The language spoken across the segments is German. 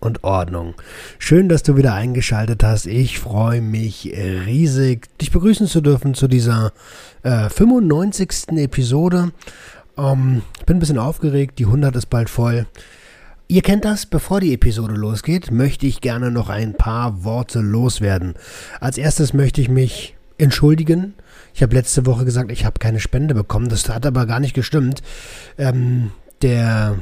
und Ordnung. Schön, dass du wieder eingeschaltet hast. Ich freue mich riesig, dich begrüßen zu dürfen zu dieser äh, 95. Episode. Ähm, bin ein bisschen aufgeregt, die 100 ist bald voll. Ihr kennt das, bevor die Episode losgeht, möchte ich gerne noch ein paar Worte loswerden. Als erstes möchte ich mich entschuldigen. Ich habe letzte Woche gesagt, ich habe keine Spende bekommen. Das hat aber gar nicht gestimmt. Ähm, der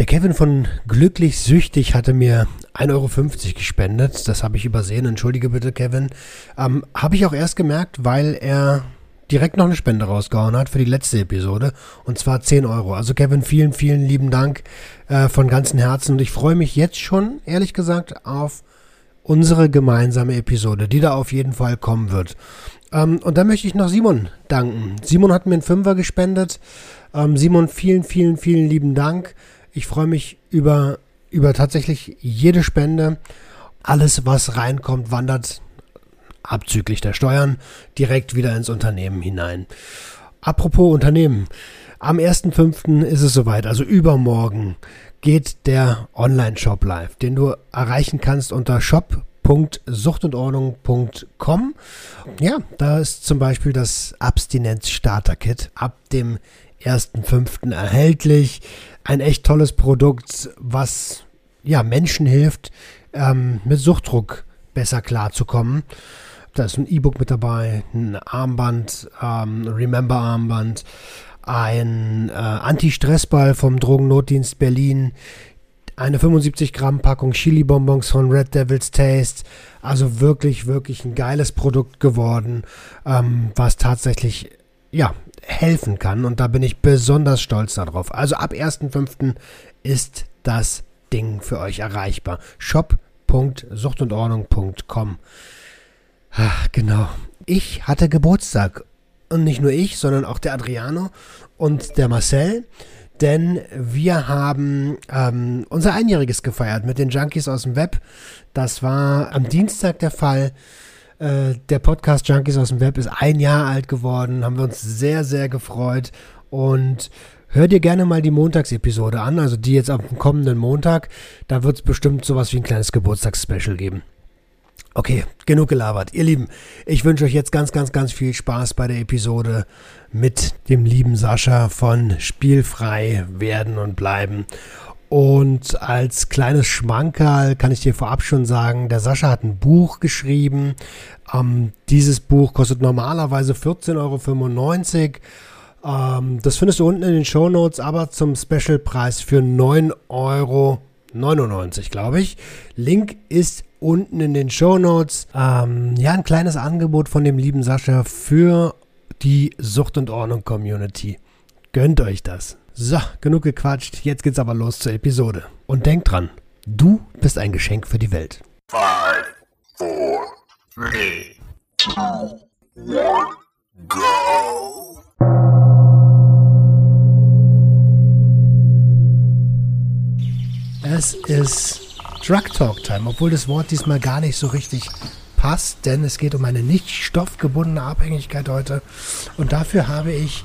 der Kevin von Glücklich Süchtig hatte mir 1,50 Euro gespendet. Das habe ich übersehen. Entschuldige bitte, Kevin. Ähm, habe ich auch erst gemerkt, weil er direkt noch eine Spende rausgehauen hat für die letzte Episode. Und zwar 10 Euro. Also Kevin, vielen, vielen lieben Dank äh, von ganzem Herzen. Und ich freue mich jetzt schon, ehrlich gesagt, auf unsere gemeinsame Episode, die da auf jeden Fall kommen wird. Ähm, und dann möchte ich noch Simon danken. Simon hat mir einen Fünfer gespendet. Ähm, Simon, vielen, vielen, vielen lieben Dank. Ich freue mich über, über tatsächlich jede Spende. Alles, was reinkommt, wandert abzüglich der Steuern direkt wieder ins Unternehmen hinein. Apropos Unternehmen. Am 1.5. ist es soweit, also übermorgen geht der Online-Shop live, den du erreichen kannst unter shop.suchtundordnung.com. Ja, da ist zum Beispiel das Abstinenz-Starter-Kit ab dem 1.5. erhältlich ein echt tolles Produkt, was ja Menschen hilft, ähm, mit Suchtdruck besser klarzukommen. Da ist ein E-Book mit dabei, ein Armband, ähm, Remember-Armband, ein äh, Anti-Stress-Ball vom Drogennotdienst Berlin, eine 75 Gramm Packung Chili-Bonbons von Red Devil's Taste. Also wirklich, wirklich ein geiles Produkt geworden, ähm, was tatsächlich ja, helfen kann. Und da bin ich besonders stolz darauf. Also ab 1.5. ist das Ding für euch erreichbar. shop.suchtundordnung.com. Ach, genau. Ich hatte Geburtstag. Und nicht nur ich, sondern auch der Adriano und der Marcel. Denn wir haben ähm, unser Einjähriges gefeiert mit den Junkies aus dem Web. Das war am Dienstag der Fall. Äh, der Podcast Junkies aus dem Web ist ein Jahr alt geworden. Haben wir uns sehr, sehr gefreut. Und hör dir gerne mal die Montagsepisode an, also die jetzt am kommenden Montag. Da wird es bestimmt sowas wie ein kleines Geburtstagsspecial geben. Okay, genug gelabert. Ihr Lieben, ich wünsche euch jetzt ganz, ganz, ganz viel Spaß bei der Episode mit dem lieben Sascha von Spielfrei werden und bleiben. Und als kleines Schmankerl kann ich dir vorab schon sagen, der Sascha hat ein Buch geschrieben. Ähm, dieses Buch kostet normalerweise 14,95 Euro. Ähm, das findest du unten in den Show Notes, aber zum Specialpreis für 9,99 Euro, glaube ich. Link ist unten in den Show Notes. Ähm, ja, ein kleines Angebot von dem lieben Sascha für die Sucht und Ordnung Community. Gönnt euch das. So, genug gequatscht, jetzt geht's aber los zur Episode. Und denkt dran, du bist ein Geschenk für die Welt. Five, four, three, two, one, go! Es ist Drug Talk Time, obwohl das Wort diesmal gar nicht so richtig passt, denn es geht um eine nicht stoffgebundene Abhängigkeit heute. Und dafür habe ich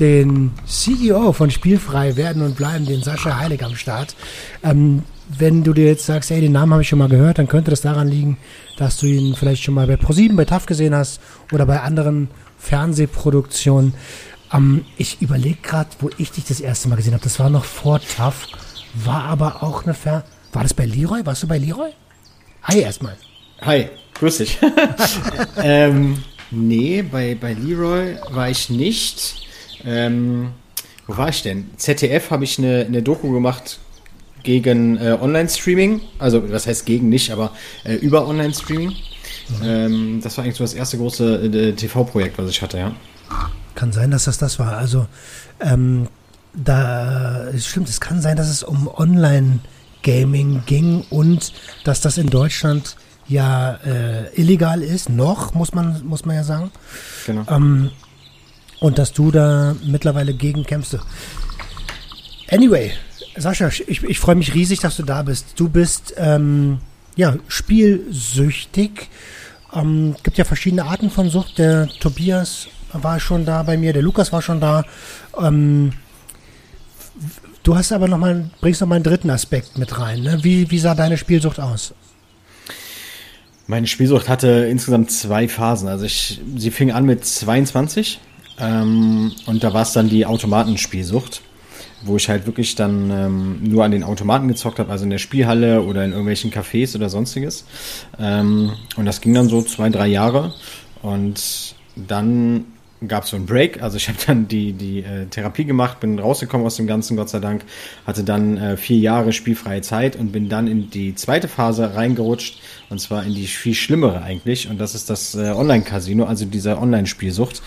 den CEO von Spielfrei werden und bleiben, den Sascha Heilig am Start. Ähm, wenn du dir jetzt sagst, ey, den Namen habe ich schon mal gehört, dann könnte das daran liegen, dass du ihn vielleicht schon mal bei ProSieben, bei TAF gesehen hast oder bei anderen Fernsehproduktionen. Ähm, ich überlege gerade, wo ich dich das erste Mal gesehen habe. Das war noch vor TAF, war aber auch eine Fer... War das bei Leroy? Warst du bei Leroy? Hi erstmal. Hi, grüß dich. ähm, nee, bei, bei Leroy war ich nicht. Ähm, wo war ich denn? ZDF habe ich eine, eine Doku gemacht gegen äh, Online-Streaming. Also, was heißt gegen nicht, aber äh, über Online-Streaming. Mhm. Ähm, das war eigentlich so das erste große äh, TV-Projekt, was ich hatte, ja. Kann sein, dass das das war. Also, ähm, da stimmt, es kann sein, dass es um Online Gaming ging und dass das in Deutschland ja äh, illegal ist, noch, muss man, muss man ja sagen. Genau. Ähm, und dass du da mittlerweile gegen kämpfst. Anyway, Sascha, ich, ich freue mich riesig, dass du da bist. Du bist ähm, ja spielsüchtig. Ähm, gibt ja verschiedene Arten von Sucht. Der Tobias war schon da bei mir, der Lukas war schon da. Ähm, du hast aber noch mal, bringst noch mal einen dritten Aspekt mit rein. Ne? Wie, wie sah deine Spielsucht aus? Meine Spielsucht hatte insgesamt zwei Phasen. Also ich, sie fing an mit 22 ähm, und da war es dann die Automatenspielsucht, wo ich halt wirklich dann ähm, nur an den Automaten gezockt habe, also in der Spielhalle oder in irgendwelchen Cafés oder sonstiges. Ähm, und das ging dann so zwei, drei Jahre und dann gab es so einen Break. Also ich habe dann die, die äh, Therapie gemacht, bin rausgekommen aus dem Ganzen, Gott sei Dank, hatte dann äh, vier Jahre spielfreie Zeit und bin dann in die zweite Phase reingerutscht und zwar in die viel schlimmere eigentlich und das ist das äh, Online-Casino, also dieser Online-Spielsucht,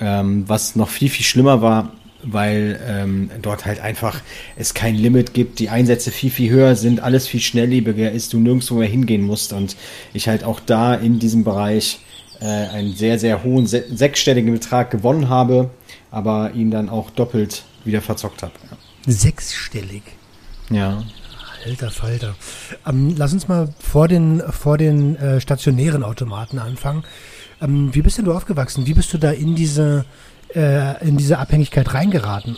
ähm, was noch viel, viel schlimmer war, weil ähm, dort halt einfach es kein Limit gibt, die Einsätze viel, viel höher sind, alles viel schnelllebiger ist, du nirgendwo mehr hingehen musst und ich halt auch da in diesem Bereich äh, einen sehr, sehr hohen se sechsstelligen Betrag gewonnen habe, aber ihn dann auch doppelt wieder verzockt habe. Ja. Sechsstellig? Ja. Alter Falter. Ähm, lass uns mal vor den, vor den äh, stationären Automaten anfangen. Ähm, wie bist denn du aufgewachsen? Wie bist du da in diese, äh, in diese Abhängigkeit reingeraten?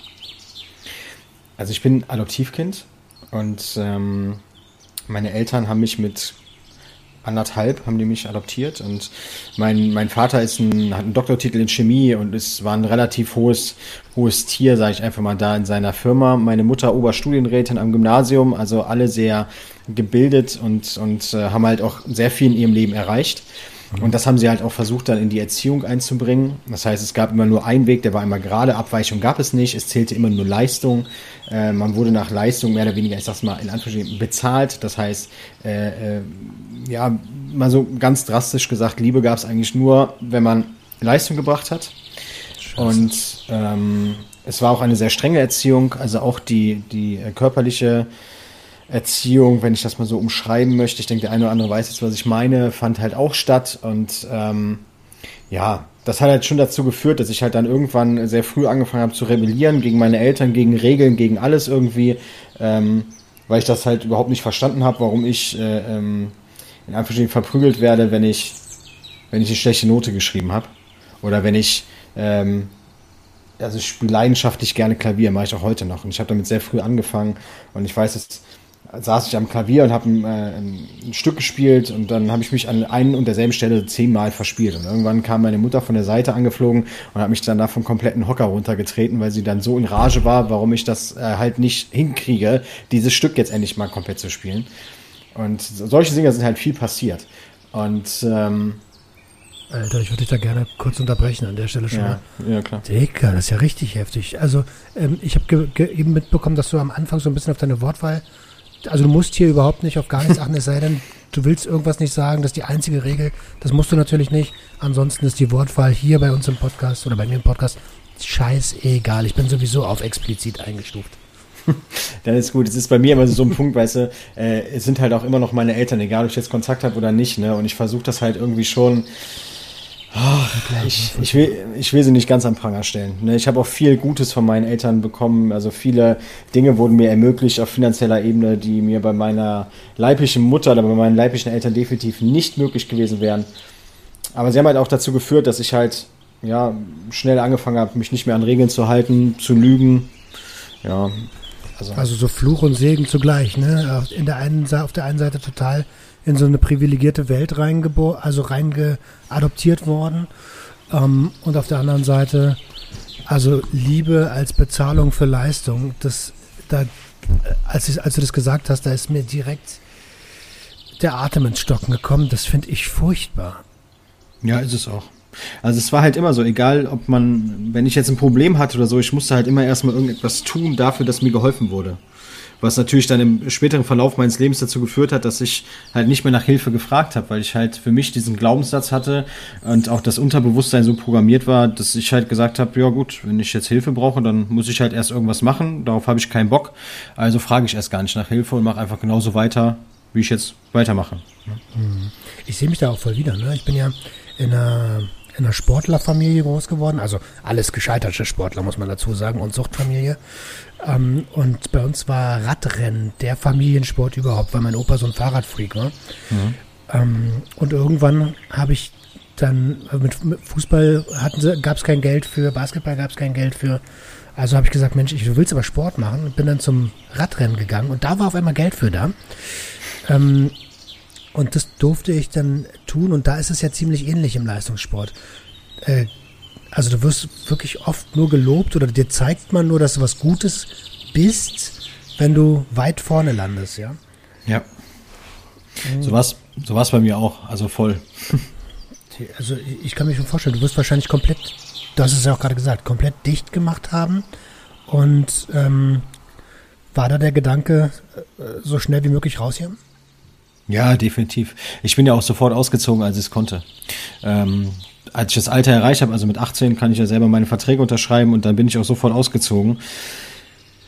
Also ich bin Adoptivkind und ähm, meine Eltern haben mich mit anderthalb haben die mich adoptiert und mein, mein Vater ist ein, hat einen Doktortitel in Chemie und es war ein relativ hohes, hohes Tier, sage ich einfach mal, da in seiner Firma. Meine Mutter Oberstudienrätin am Gymnasium, also alle sehr gebildet und, und äh, haben halt auch sehr viel in ihrem Leben erreicht. Mhm. Und das haben sie halt auch versucht, dann in die Erziehung einzubringen. Das heißt, es gab immer nur einen Weg, der war immer gerade, Abweichung gab es nicht, es zählte immer nur Leistung. Äh, man wurde nach Leistung mehr oder weniger, ich sag's mal, in Anführungsstrichen bezahlt. Das heißt, äh, äh, ja, mal so ganz drastisch gesagt, Liebe gab es eigentlich nur, wenn man Leistung gebracht hat. Scheiße. Und ähm, es war auch eine sehr strenge Erziehung, also auch die, die äh, körperliche Erziehung, wenn ich das mal so umschreiben möchte, ich denke, der eine oder andere weiß jetzt, was ich meine, fand halt auch statt. Und ähm, ja, das hat halt schon dazu geführt, dass ich halt dann irgendwann sehr früh angefangen habe zu rebellieren gegen meine Eltern, gegen Regeln, gegen alles irgendwie, ähm, weil ich das halt überhaupt nicht verstanden habe, warum ich äh, ähm, in Anführungsstrichen verprügelt werde, wenn ich, wenn ich eine schlechte Note geschrieben habe. Oder wenn ich, ähm, also ich spiele leidenschaftlich gerne Klavier, mache ich auch heute noch. Und ich habe damit sehr früh angefangen. Und ich weiß, dass saß ich am Klavier und habe ein, äh, ein, Stück gespielt und dann habe ich mich an einen und derselben Stelle zehnmal verspielt. Und irgendwann kam meine Mutter von der Seite angeflogen und hat mich dann da vom kompletten Hocker runtergetreten, weil sie dann so in Rage war, warum ich das äh, halt nicht hinkriege, dieses Stück jetzt endlich mal komplett zu spielen. Und solche Dinge sind halt viel passiert. Und ähm, Alter, ich würde dich da gerne kurz unterbrechen an der Stelle schon ja, mal. Ja, klar. Digga, das ist ja richtig heftig. Also, ähm, ich habe eben mitbekommen, dass du am Anfang so ein bisschen auf deine Wortwahl also du musst hier überhaupt nicht auf gar nichts achten, es sei denn, du willst irgendwas nicht sagen, das ist die einzige Regel. Das musst du natürlich nicht. Ansonsten ist die Wortwahl hier bei uns im Podcast oder bei mir im Podcast scheißegal. Ich bin sowieso auf explizit eingestuft. Dann ist gut. Es ist bei mir immer so ein Punkt, weißt du, äh, es sind halt auch immer noch meine Eltern, egal ob ich jetzt Kontakt habe oder nicht, ne? Und ich versuche das halt irgendwie schon Oh, ich, ich, will, ich will sie nicht ganz am Pranger stellen. Ne? Ich habe auch viel Gutes von meinen Eltern bekommen. Also viele Dinge wurden mir ermöglicht auf finanzieller Ebene, die mir bei meiner leiblichen Mutter oder bei meinen leiblichen Eltern definitiv nicht möglich gewesen wären. Aber sie haben halt auch dazu geführt, dass ich halt ja, schnell angefangen habe, mich nicht mehr an Regeln zu halten, zu lügen. Ja, also, also so Fluch und Segen zugleich, ne? In der einen, auf der einen Seite total in so eine privilegierte Welt reingeboren, also reingeadoptiert worden. Ähm, und auf der anderen Seite, also Liebe als Bezahlung für Leistung, das, da, als, ich, als du das gesagt hast, da ist mir direkt der Atem ins Stocken gekommen. Das finde ich furchtbar. Ja, ist es auch. Also es war halt immer so, egal ob man, wenn ich jetzt ein Problem hatte oder so, ich musste halt immer erstmal irgendetwas tun dafür, dass mir geholfen wurde. Was natürlich dann im späteren Verlauf meines Lebens dazu geführt hat, dass ich halt nicht mehr nach Hilfe gefragt habe, weil ich halt für mich diesen Glaubenssatz hatte und auch das Unterbewusstsein so programmiert war, dass ich halt gesagt habe, ja gut, wenn ich jetzt Hilfe brauche, dann muss ich halt erst irgendwas machen, darauf habe ich keinen Bock. Also frage ich erst gar nicht nach Hilfe und mache einfach genauso weiter, wie ich jetzt weitermache. Ich sehe mich da auch voll wieder. Ne? Ich bin ja in einer in einer Sportlerfamilie groß geworden. Also alles gescheiterte Sportler, muss man dazu sagen, und Suchtfamilie. Ähm, und bei uns war Radrennen der Familiensport überhaupt, weil mein Opa so ein Fahrradfreak war. Mhm. Ähm, und irgendwann habe ich dann äh, mit, mit Fußball gab es kein Geld für, Basketball gab es kein Geld für. Also habe ich gesagt, Mensch, ich will aber Sport machen und bin dann zum Radrennen gegangen und da war auf einmal Geld für da. Ähm, und das durfte ich dann tun und da ist es ja ziemlich ähnlich im Leistungssport. Äh, also du wirst wirklich oft nur gelobt oder dir zeigt man nur, dass du was Gutes bist, wenn du weit vorne landest, ja? Ja. So was so war's bei mir auch, also voll. Also ich kann mir schon vorstellen, du wirst wahrscheinlich komplett, du hast es ja auch gerade gesagt, komplett dicht gemacht haben. Und ähm, war da der Gedanke, äh, so schnell wie möglich raus hier? Ja, definitiv. Ich bin ja auch sofort ausgezogen, als ich es konnte. Ähm, als ich das Alter erreicht habe, also mit 18, kann ich ja selber meine Verträge unterschreiben und dann bin ich auch sofort ausgezogen.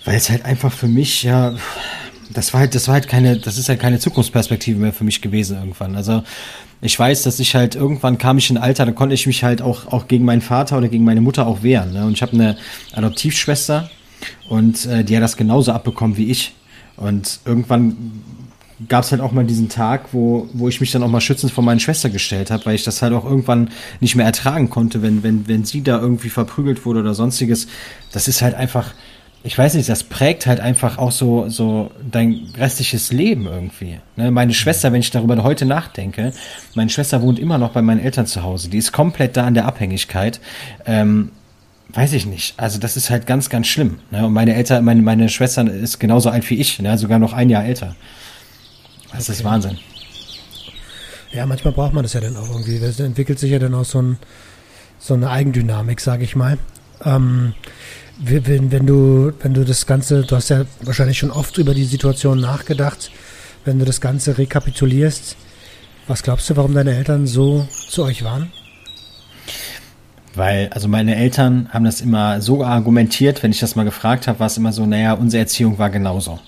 Weil es halt einfach für mich, ja, das war halt, das war halt keine, das ist halt keine Zukunftsperspektive mehr für mich gewesen irgendwann. Also ich weiß, dass ich halt irgendwann kam ich in ein Alter, da konnte ich mich halt auch, auch gegen meinen Vater oder gegen meine Mutter auch wehren. Ne? Und ich habe eine Adoptivschwester und äh, die hat das genauso abbekommen wie ich. Und irgendwann gab es halt auch mal diesen Tag, wo, wo ich mich dann auch mal schützend vor meine Schwester gestellt habe, weil ich das halt auch irgendwann nicht mehr ertragen konnte, wenn, wenn, wenn sie da irgendwie verprügelt wurde oder sonstiges. Das ist halt einfach, ich weiß nicht, das prägt halt einfach auch so, so dein restliches Leben irgendwie. Ne? Meine Schwester, wenn ich darüber heute nachdenke, meine Schwester wohnt immer noch bei meinen Eltern zu Hause. Die ist komplett da an der Abhängigkeit. Ähm, weiß ich nicht. Also das ist halt ganz, ganz schlimm. Ne? Und meine Eltern, meine, meine Schwester ist genauso alt wie ich, ne? sogar noch ein Jahr älter. Das okay. ist Wahnsinn. Ja, manchmal braucht man das ja dann auch irgendwie. Das entwickelt sich ja dann auch so, ein, so eine Eigendynamik, sage ich mal. Ähm, wenn, wenn, du, wenn du das Ganze, du hast ja wahrscheinlich schon oft über die Situation nachgedacht, wenn du das Ganze rekapitulierst, was glaubst du, warum deine Eltern so zu euch waren? Weil, also meine Eltern haben das immer so argumentiert, wenn ich das mal gefragt habe, war es immer so, naja, unsere Erziehung war genauso.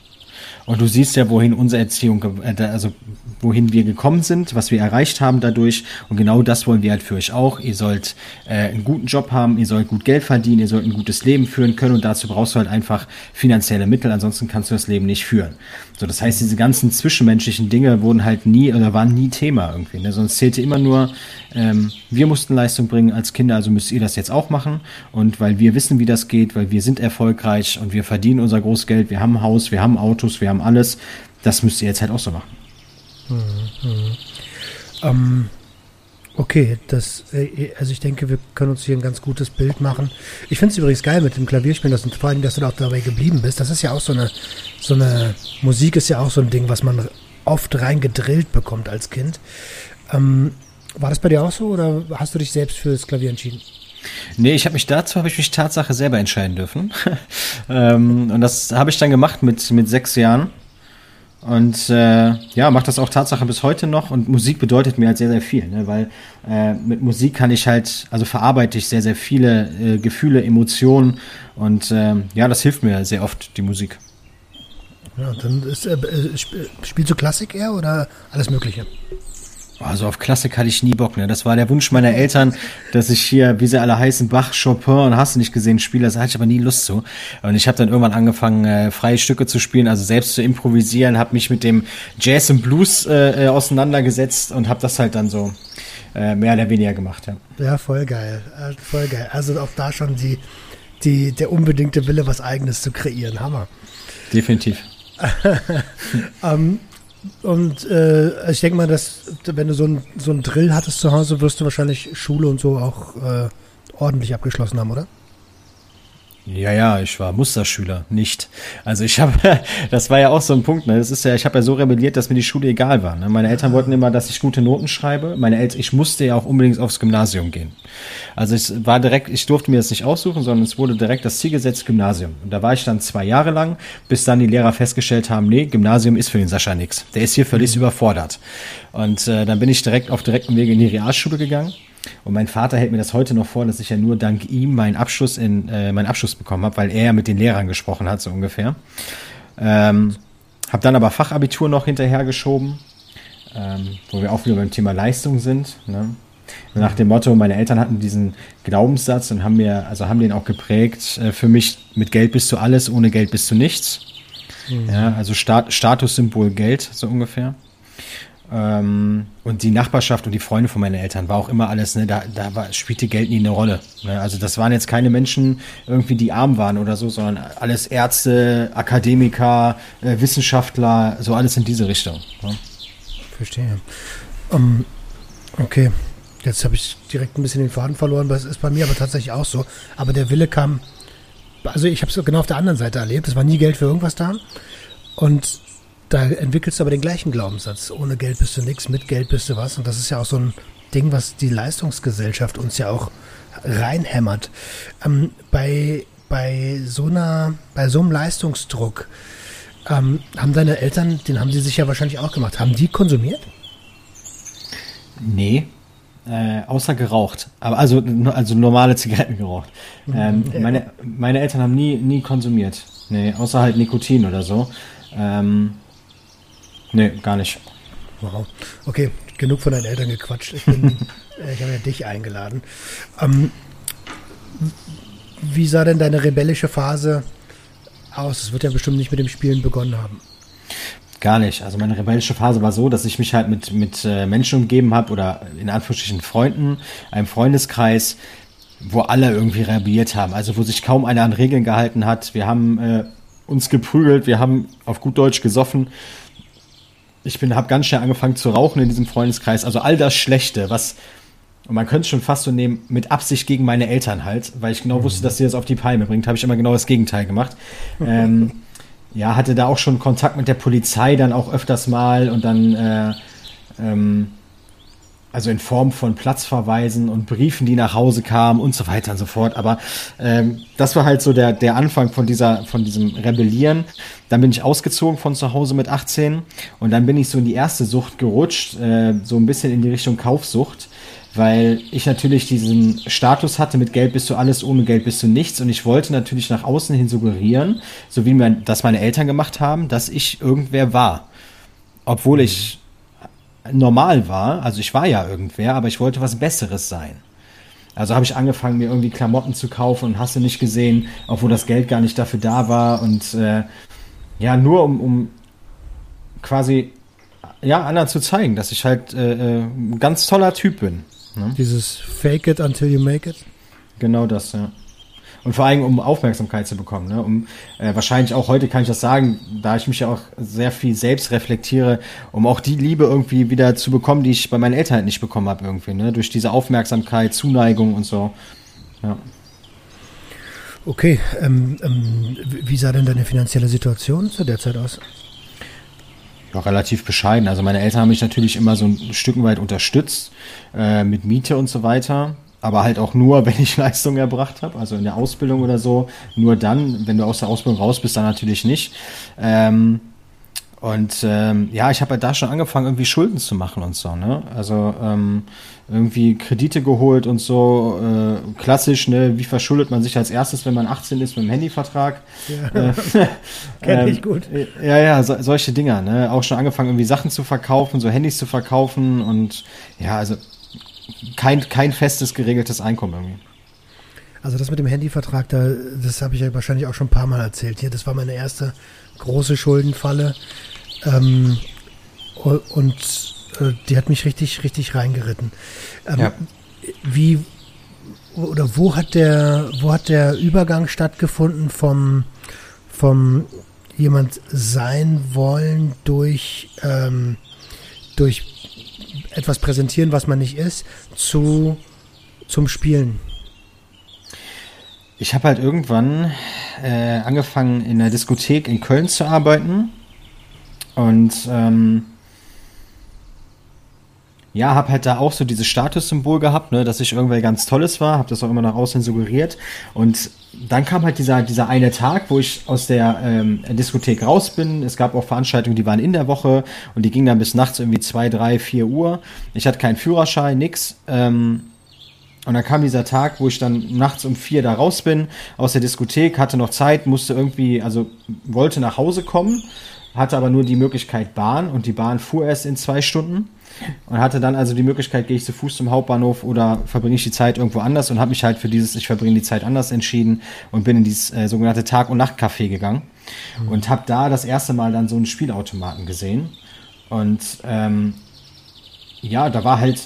Und du siehst ja, wohin unsere Erziehung, äh, also wohin wir gekommen sind, was wir erreicht haben dadurch. Und genau das wollen wir halt für euch auch. Ihr sollt äh, einen guten Job haben, ihr sollt gut Geld verdienen, ihr sollt ein gutes Leben führen können und dazu brauchst du halt einfach finanzielle Mittel, ansonsten kannst du das Leben nicht führen. So, das heißt, diese ganzen zwischenmenschlichen Dinge wurden halt nie oder waren nie Thema irgendwie. Ne? Sonst zählte immer nur, ähm, wir mussten Leistung bringen als Kinder, also müsst ihr das jetzt auch machen. Und weil wir wissen, wie das geht, weil wir sind erfolgreich und wir verdienen unser großes Geld, wir haben ein Haus, wir haben Autos, wir haben alles, das müsst ihr jetzt halt auch so machen. Mhm. Mhm. Ähm, okay, das, äh, also ich denke, wir können uns hier ein ganz gutes Bild machen. Ich finde es übrigens geil mit dem Klavierspielen, dass, vor allem, dass du auch dabei geblieben bist. Das ist ja auch so eine, so eine Musik ist ja auch so ein Ding, was man oft reingedrillt bekommt als Kind. Ähm, war das bei dir auch so oder hast du dich selbst für das Klavier entschieden? Nee, ich habe mich dazu habe ich mich Tatsache selber entscheiden dürfen. ähm, und das habe ich dann gemacht mit, mit sechs Jahren. Und äh, ja, macht das auch Tatsache bis heute noch. Und Musik bedeutet mir halt sehr, sehr viel, ne? weil äh, mit Musik kann ich halt, also verarbeite ich sehr, sehr viele äh, Gefühle, Emotionen. Und äh, ja, das hilft mir sehr oft, die Musik. Ja, dann ist, äh spielst du Klassik eher oder alles Mögliche? Also auf Klassik hatte ich nie Bock. Ne? Das war der Wunsch meiner Eltern, dass ich hier, wie sie alle heißen, Bach, Chopin und hast du nicht gesehen, spiele. Das hatte ich aber nie Lust zu. Und ich habe dann irgendwann angefangen, äh, freie Stücke zu spielen, also selbst zu improvisieren, habe mich mit dem Jazz und Blues äh, äh auseinandergesetzt und habe das halt dann so äh, mehr oder weniger gemacht. Ja. ja, voll geil. Äh, voll geil. Also auch da schon die, die, der unbedingte Wille, was Eigenes zu kreieren. Hammer. Definitiv. ähm, und äh, ich denke mal, dass wenn du so ein, so ein Drill hattest zu Hause, wirst du wahrscheinlich Schule und so auch äh, ordentlich abgeschlossen haben, oder? Ja, ja, ich war Musterschüler, nicht. Also ich habe, das war ja auch so ein Punkt, ne? Das ist ja, ich habe ja so rebelliert, dass mir die Schule egal war. Ne? Meine Eltern wollten immer, dass ich gute Noten schreibe. Meine Eltern, ich musste ja auch unbedingt aufs Gymnasium gehen. Also es war direkt, ich durfte mir das nicht aussuchen, sondern es wurde direkt das Ziel gesetzt, Gymnasium. Und da war ich dann zwei Jahre lang, bis dann die Lehrer festgestellt haben, nee, Gymnasium ist für den Sascha nix. Der ist hier völlig mhm. überfordert. Und äh, dann bin ich direkt auf direktem Wege in die Realschule gegangen und mein Vater hält mir das heute noch vor, dass ich ja nur dank ihm meinen Abschluss in äh, meinen Abschluss bekommen habe, weil er mit den Lehrern gesprochen hat, so ungefähr. Ähm, habe dann aber Fachabitur noch hinterhergeschoben, ähm, wo wir auch wieder beim Thema Leistung sind. Ne? Nach dem Motto, meine Eltern hatten diesen Glaubenssatz und haben mir, also haben den auch geprägt, äh, für mich mit Geld bist du alles, ohne Geld bist du nichts. Mhm. Ja, also Stat Statussymbol Geld, so ungefähr. Ähm, und die Nachbarschaft und die Freunde von meinen Eltern war auch immer alles, ne, da, da war, spielte Geld nie eine Rolle. Ne? Also das waren jetzt keine Menschen irgendwie, die arm waren oder so, sondern alles Ärzte, Akademiker, äh, Wissenschaftler, so alles in diese Richtung. Ne? Verstehe. Um, okay, jetzt habe ich direkt ein bisschen den Faden verloren, das ist bei mir aber tatsächlich auch so. Aber der Wille kam, also ich habe es genau auf der anderen Seite erlebt, es war nie Geld für irgendwas da. Und da entwickelst du aber den gleichen Glaubenssatz. Ohne Geld bist du nichts, mit Geld bist du was. Und das ist ja auch so ein Ding, was die Leistungsgesellschaft uns ja auch reinhämmert. Ähm, bei, bei so einer, bei so einem Leistungsdruck ähm, haben deine Eltern, den haben sie sich ja wahrscheinlich auch gemacht. Haben die konsumiert? Nee, äh, außer geraucht. Aber also, also normale Zigaretten geraucht. Mhm. Ähm, ja. meine, meine Eltern haben nie, nie konsumiert. Nee, außer halt Nikotin oder so. Ähm, Nee, gar nicht. Wow. Okay, genug von deinen Eltern gequatscht. Ich, bin, äh, ich habe ja dich eingeladen. Ähm, wie sah denn deine rebellische Phase aus? Es wird ja bestimmt nicht mit dem Spielen begonnen haben. Gar nicht. Also meine rebellische Phase war so, dass ich mich halt mit, mit äh, Menschen umgeben habe oder in Anführungsstrichen Freunden, einem Freundeskreis, wo alle irgendwie rebelliert haben. Also wo sich kaum einer an Regeln gehalten hat. Wir haben äh, uns geprügelt, wir haben auf gut Deutsch gesoffen ich bin, habe ganz schnell angefangen zu rauchen in diesem Freundeskreis. Also all das Schlechte, was, und man könnte es schon fast so nehmen, mit Absicht gegen meine Eltern halt, weil ich genau mhm. wusste, dass sie das auf die Palme bringt, habe ich immer genau das Gegenteil gemacht. ähm, ja, hatte da auch schon Kontakt mit der Polizei dann auch öfters mal und dann, äh, ähm, also in Form von Platzverweisen und Briefen, die nach Hause kamen und so weiter und so fort. Aber ähm, das war halt so der, der Anfang von dieser, von diesem Rebellieren. Dann bin ich ausgezogen von zu Hause mit 18 und dann bin ich so in die erste Sucht gerutscht, äh, so ein bisschen in die Richtung Kaufsucht, weil ich natürlich diesen Status hatte, mit Geld bist du alles, ohne Geld bist du nichts und ich wollte natürlich nach außen hin suggerieren, so wie mein, das meine Eltern gemacht haben, dass ich irgendwer war. Obwohl ich normal war. Also ich war ja irgendwer, aber ich wollte was Besseres sein. Also habe ich angefangen, mir irgendwie Klamotten zu kaufen und hast du nicht gesehen, obwohl das Geld gar nicht dafür da war. Und äh, ja, nur um, um quasi ja, anderen zu zeigen, dass ich halt äh, äh ein ganz toller Typ bin. Ne? Dieses Fake it until you make it? Genau das, ja. Und vor allem, um Aufmerksamkeit zu bekommen. Ne? Um, äh, wahrscheinlich auch heute kann ich das sagen, da ich mich ja auch sehr viel selbst reflektiere, um auch die Liebe irgendwie wieder zu bekommen, die ich bei meinen Eltern halt nicht bekommen habe irgendwie. Ne? Durch diese Aufmerksamkeit, Zuneigung und so. Ja. Okay, ähm, ähm, wie sah denn deine finanzielle Situation zu der Zeit aus? Ja, relativ bescheiden. Also meine Eltern haben mich natürlich immer so ein Stück weit unterstützt äh, mit Miete und so weiter aber halt auch nur, wenn ich Leistung erbracht habe, also in der Ausbildung oder so, nur dann, wenn du aus der Ausbildung raus bist, dann natürlich nicht. Ähm, und ähm, ja, ich habe halt da schon angefangen, irgendwie Schulden zu machen und so, ne? Also ähm, irgendwie Kredite geholt und so, äh, klassisch, ne? Wie verschuldet man sich als erstes, wenn man 18 ist mit dem Handyvertrag? Ja. Äh, Kenn ich ähm, gut. Ja, ja, so, solche Dinger, ne? Auch schon angefangen, irgendwie Sachen zu verkaufen, so Handys zu verkaufen und ja, also kein, kein festes, geregeltes Einkommen irgendwie. Also das mit dem Handyvertrag, da, das habe ich ja wahrscheinlich auch schon ein paar Mal erzählt. Hier, das war meine erste große Schuldenfalle. Ähm, und äh, die hat mich richtig, richtig reingeritten. Ähm, ja. Wie oder wo hat der, wo hat der Übergang stattgefunden vom, vom jemand sein wollen durch, ähm, durch etwas präsentieren, was man nicht ist, zu, zum Spielen? ich habe halt irgendwann äh, angefangen in der Diskothek in Köln zu arbeiten und ähm, ja, habe halt da auch so dieses Statussymbol gehabt, ne, dass ich irgendwie ganz Tolles war, habe das auch immer nach außen suggeriert. Und dann kam halt dieser, dieser eine Tag, wo ich aus der ähm, Diskothek raus bin. Es gab auch Veranstaltungen, die waren in der Woche und die gingen dann bis nachts irgendwie zwei, drei, vier Uhr. Ich hatte keinen Führerschein, nix. Ähm, und dann kam dieser Tag, wo ich dann nachts um vier da raus bin, aus der Diskothek, hatte noch Zeit, musste irgendwie, also wollte nach Hause kommen, hatte aber nur die Möglichkeit Bahn und die Bahn fuhr erst in zwei Stunden und hatte dann also die Möglichkeit, gehe ich zu Fuß zum Hauptbahnhof oder verbringe ich die Zeit irgendwo anders und habe mich halt für dieses Ich verbringe die Zeit anders entschieden und bin in dieses äh, sogenannte Tag- und Nachtcafé gegangen mhm. und habe da das erste Mal dann so einen Spielautomaten gesehen und ähm, ja, da war halt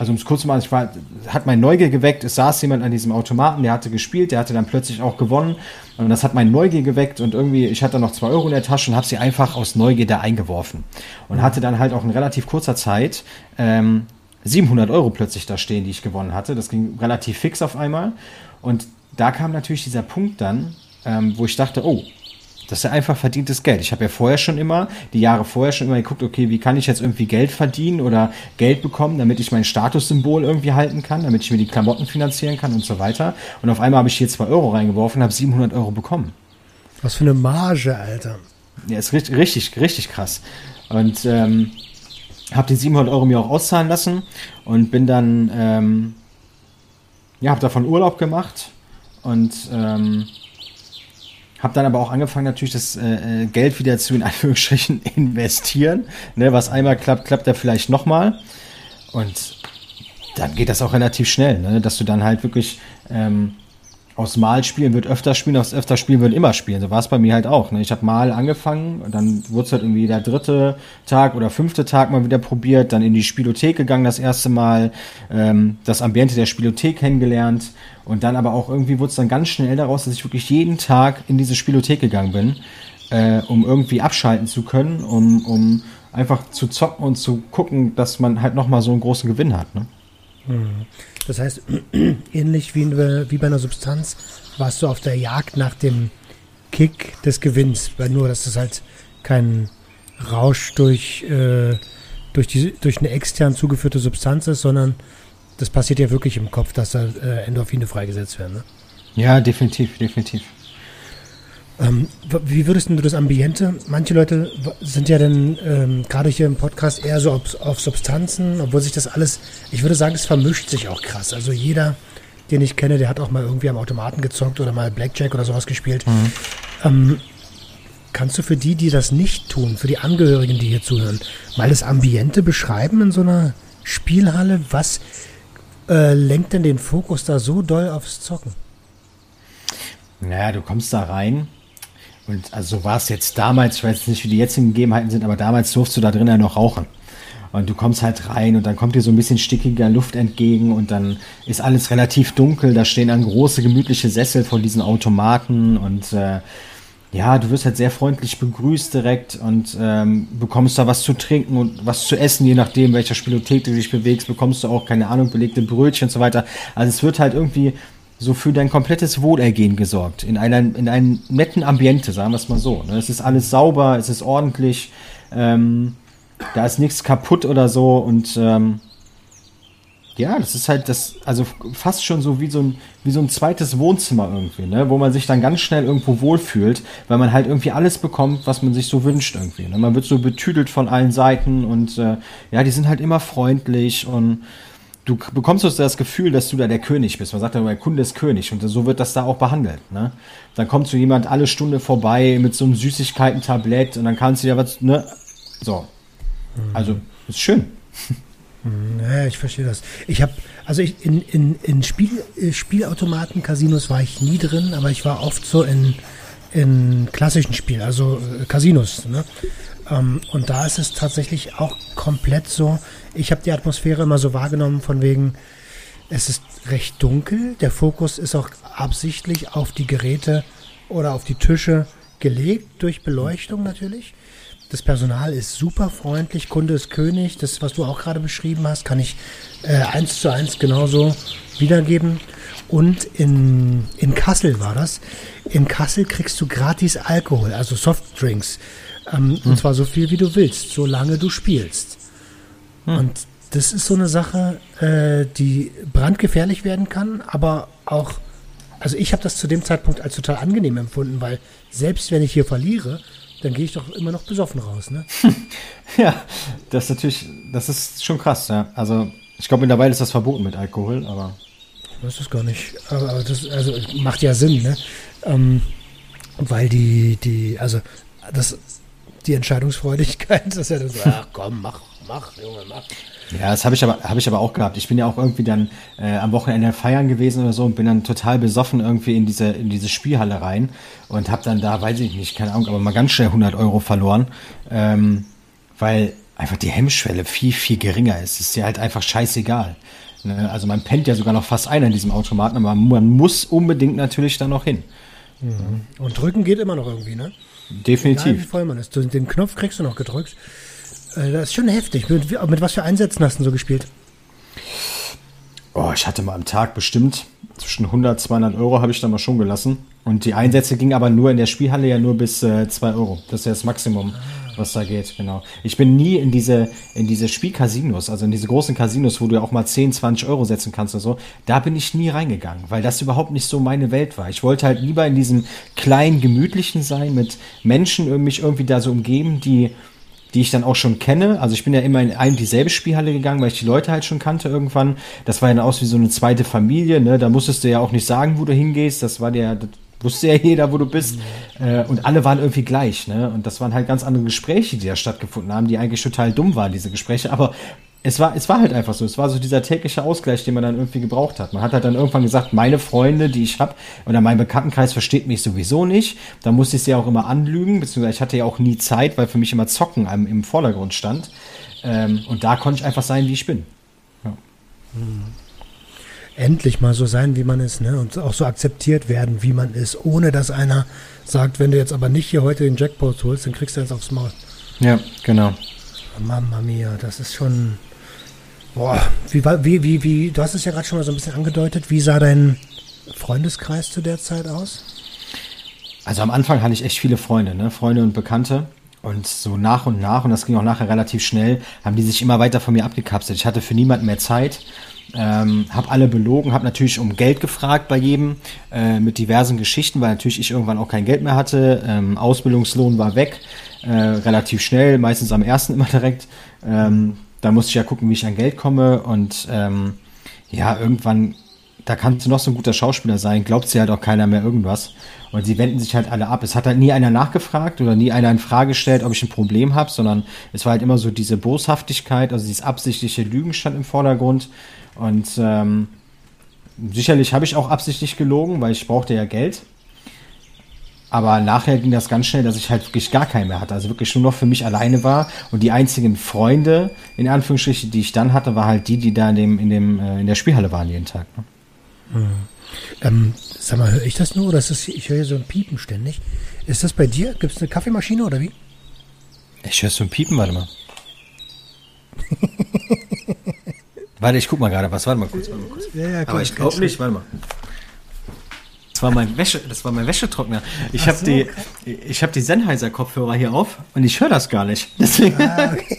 also um es kurz zu machen, ich war, hat mein Neugier geweckt, es saß jemand an diesem Automaten, der hatte gespielt, der hatte dann plötzlich auch gewonnen. Und das hat mein Neugier geweckt und irgendwie, ich hatte noch zwei Euro in der Tasche und habe sie einfach aus Neugier da eingeworfen. Und hatte dann halt auch in relativ kurzer Zeit ähm, 700 Euro plötzlich da stehen, die ich gewonnen hatte. Das ging relativ fix auf einmal. Und da kam natürlich dieser Punkt dann, ähm, wo ich dachte, oh, das ist ja einfach verdientes Geld. Ich habe ja vorher schon immer, die Jahre vorher schon immer geguckt, okay, wie kann ich jetzt irgendwie Geld verdienen oder Geld bekommen, damit ich mein Statussymbol irgendwie halten kann, damit ich mir die Klamotten finanzieren kann und so weiter. Und auf einmal habe ich hier zwei Euro reingeworfen und habe 700 Euro bekommen. Was für eine Marge, Alter. Ja, ist richtig, richtig, richtig krass. Und ähm, habe die 700 Euro mir auch auszahlen lassen und bin dann, ähm, ja, habe davon Urlaub gemacht und ähm, habe dann aber auch angefangen, natürlich das äh, äh, Geld wieder zu, in Anführungsstrichen, investieren. Ne, was einmal klappt, klappt er vielleicht nochmal. Und dann geht das auch relativ schnell, ne, dass du dann halt wirklich ähm, aus Mal spielen wird öfter spielen, aus öfter spielen wird immer spielen. So war es bei mir halt auch. Ne? Ich habe mal angefangen, dann wurde es halt irgendwie der dritte Tag oder fünfte Tag mal wieder probiert, dann in die Spielothek gegangen das erste Mal, ähm, das Ambiente der Spielothek kennengelernt und dann aber auch irgendwie wurde es dann ganz schnell daraus, dass ich wirklich jeden Tag in diese Spielothek gegangen bin, äh, um irgendwie abschalten zu können, um, um einfach zu zocken und zu gucken, dass man halt nochmal so einen großen Gewinn hat. Ne? Hm. Das heißt, ähnlich wie, wie bei einer Substanz warst du auf der Jagd nach dem Kick des Gewinns, weil nur, dass das halt kein Rausch durch, äh, durch, die, durch eine extern zugeführte Substanz ist, sondern das passiert ja wirklich im Kopf, dass da äh, Endorphine freigesetzt werden. Ne? Ja, definitiv, definitiv. Ähm, wie würdest du das Ambiente? Manche Leute sind ja dann ähm, gerade hier im Podcast eher so auf, auf, Substanzen, obwohl sich das alles, ich würde sagen, es vermischt sich auch krass. Also jeder, den ich kenne, der hat auch mal irgendwie am Automaten gezockt oder mal Blackjack oder sowas gespielt. Mhm. Ähm, kannst du für die, die das nicht tun, für die Angehörigen, die hier zuhören, mal das Ambiente beschreiben in so einer Spielhalle? Was äh, lenkt denn den Fokus da so doll aufs Zocken? Naja, du kommst da rein und also war es jetzt damals, ich weiß nicht, wie die jetzigen Gegebenheiten sind, aber damals durfst du da drin ja noch rauchen. Und du kommst halt rein und dann kommt dir so ein bisschen stickiger Luft entgegen und dann ist alles relativ dunkel. Da stehen dann große, gemütliche Sessel vor diesen Automaten und äh, ja, du wirst halt sehr freundlich begrüßt direkt und ähm, bekommst da was zu trinken und was zu essen, je nachdem, welcher Spielothek du dich bewegst, bekommst du auch, keine Ahnung, belegte Brötchen und so weiter. Also es wird halt irgendwie so für dein komplettes Wohlergehen gesorgt. In, einer, in einem netten Ambiente, sagen wir es mal so. Ne? Es ist alles sauber, es ist ordentlich, ähm, da ist nichts kaputt oder so und ähm, ja, das ist halt das, also fast schon so wie so ein, wie so ein zweites Wohnzimmer irgendwie, ne? wo man sich dann ganz schnell irgendwo wohlfühlt, weil man halt irgendwie alles bekommt, was man sich so wünscht irgendwie. Ne? Man wird so betüdelt von allen Seiten und äh, ja, die sind halt immer freundlich und du bekommst das Gefühl, dass du da der König bist. Man sagt ja, der Kunde ist König und so wird das da auch behandelt. Ne? Dann kommt so jemand alle Stunde vorbei mit so einem Süßigkeiten-Tablett und dann kannst du ja was, ne? So. Also, ist schön. Naja, ich verstehe das. Ich habe, also ich, in, in, in Spiel, äh, Spielautomaten, Casinos war ich nie drin, aber ich war oft so in, in klassischen Spielen, also äh, Casinos. Ne? Ähm, und da ist es tatsächlich auch komplett so, ich habe die Atmosphäre immer so wahrgenommen von wegen, es ist recht dunkel, der Fokus ist auch absichtlich auf die Geräte oder auf die Tische gelegt, durch Beleuchtung natürlich. Das Personal ist super freundlich, Kunde ist König. Das, was du auch gerade beschrieben hast, kann ich äh, eins zu eins genauso wiedergeben. und in, in Kassel war das. In Kassel kriegst du gratis Alkohol, also Softdrinks. Ähm, hm. Und zwar so viel, wie du willst, solange du spielst. Hm. Und das ist so eine Sache, äh, die brandgefährlich werden kann, aber auch, also ich habe das zu dem Zeitpunkt als total angenehm empfunden, weil selbst wenn ich hier verliere, dann gehe ich doch immer noch besoffen raus, ne? ja, das ist natürlich, das ist schon krass, ja. Also ich glaube mittlerweile ist das verboten mit Alkohol, aber. Ich weiß das gar nicht. Aber das also macht ja Sinn, ne? Ähm, weil die, die, also das, die Entscheidungsfreudigkeit, das ist ja so, ach komm, mach, mach, Junge, mach. Ja, das habe ich, aber hab ich aber auch gehabt. Ich bin ja auch irgendwie dann äh, am Wochenende feiern gewesen oder so und bin dann total besoffen irgendwie in diese, in diese Spielhalle rein und habe dann da, weiß ich nicht, keine Ahnung, aber mal ganz schnell 100 Euro verloren, ähm, weil einfach die Hemmschwelle viel, viel geringer ist. Ist dir halt einfach scheißegal. Ne? Also man pennt ja sogar noch fast ein in diesem Automaten, aber man muss unbedingt natürlich da noch hin. Mhm. Und drücken geht immer noch irgendwie, ne? Definitiv. Egal, wie voll man ist. Den Knopf kriegst du noch gedrückt. Äh, das ist schon heftig. Mit, mit was für Einsätzen hast du so gespielt? Oh, ich hatte mal am Tag bestimmt zwischen 100, 200 Euro habe ich da mal schon gelassen. Und die Einsätze gingen aber nur in der Spielhalle ja nur bis äh, 2 Euro. Das ist ja das Maximum, was da geht, genau. Ich bin nie in diese, in diese Spielcasinos, also in diese großen Casinos, wo du ja auch mal 10, 20 Euro setzen kannst oder so. Da bin ich nie reingegangen, weil das überhaupt nicht so meine Welt war. Ich wollte halt lieber in diesem kleinen, gemütlichen sein, mit Menschen mich irgendwie da so umgeben, die, die ich dann auch schon kenne. Also ich bin ja immer in eine dieselbe Spielhalle gegangen, weil ich die Leute halt schon kannte irgendwann. Das war ja dann aus wie so eine zweite Familie, ne? Da musstest du ja auch nicht sagen, wo du hingehst. Das war dir, das wusste ja jeder, wo du bist. Äh, und alle waren irgendwie gleich, ne? Und das waren halt ganz andere Gespräche, die da stattgefunden haben, die eigentlich total dumm waren, diese Gespräche. Aber es war, es war halt einfach so. Es war so dieser tägliche Ausgleich, den man dann irgendwie gebraucht hat. Man hat halt dann irgendwann gesagt, meine Freunde, die ich habe, oder mein Bekanntenkreis versteht mich sowieso nicht. Da musste ich sie auch immer anlügen, beziehungsweise ich hatte ja auch nie Zeit, weil für mich immer Zocken im, im Vordergrund stand. Ähm, und da konnte ich einfach sein, wie ich bin. Ja. Endlich mal so sein, wie man ist, ne? Und auch so akzeptiert werden, wie man ist, ohne dass einer sagt, wenn du jetzt aber nicht hier heute den Jackpot holst, dann kriegst du jetzt aufs Maul. Ja, genau. Mama mia, das ist schon Boah, wie, wie, wie, wie, du hast es ja gerade schon mal so ein bisschen angedeutet. Wie sah dein Freundeskreis zu der Zeit aus? Also am Anfang hatte ich echt viele Freunde, ne? Freunde und Bekannte. Und so nach und nach, und das ging auch nachher relativ schnell, haben die sich immer weiter von mir abgekapselt. Ich hatte für niemanden mehr Zeit. Ähm, habe alle belogen, habe natürlich um Geld gefragt bei jedem äh, mit diversen Geschichten, weil natürlich ich irgendwann auch kein Geld mehr hatte. Ähm, Ausbildungslohn war weg, äh, relativ schnell, meistens am ersten immer direkt. Ähm, da musste ich ja gucken, wie ich an Geld komme und ähm, ja, irgendwann, da kannst du noch so ein guter Schauspieler sein, glaubt sie halt auch keiner mehr irgendwas. Und sie wenden sich halt alle ab. Es hat halt nie einer nachgefragt oder nie einer in Frage gestellt, ob ich ein Problem habe, sondern es war halt immer so diese Boshaftigkeit, also dieses absichtliche Lügen stand im Vordergrund. Und ähm, sicherlich habe ich auch absichtlich gelogen, weil ich brauchte ja Geld. Aber nachher ging das ganz schnell, dass ich halt wirklich gar keinen mehr hatte. Also wirklich nur noch für mich alleine war. Und die einzigen Freunde, in Anführungsstrichen, die ich dann hatte, war halt die, die da in, dem, in, dem, äh, in der Spielhalle waren jeden Tag. Ne? Hm. Ähm, sag mal, höre ich das nur oder ist das, ich höre hier so ein Piepen ständig. Ist das bei dir? Gibt es eine Kaffeemaschine oder wie? Ich höre so ein Piepen, warte mal. warte, ich guck mal gerade was. Warte mal kurz. Warte mal kurz. Ja, ja, Aber ich glaube nicht, warte mal. Das war mein Wäsche, das war mein Wäschetrockner. Ich habe so, die, ich habe die Sennheiser Kopfhörer hier auf und ich höre das gar nicht. Deswegen. Ah, okay.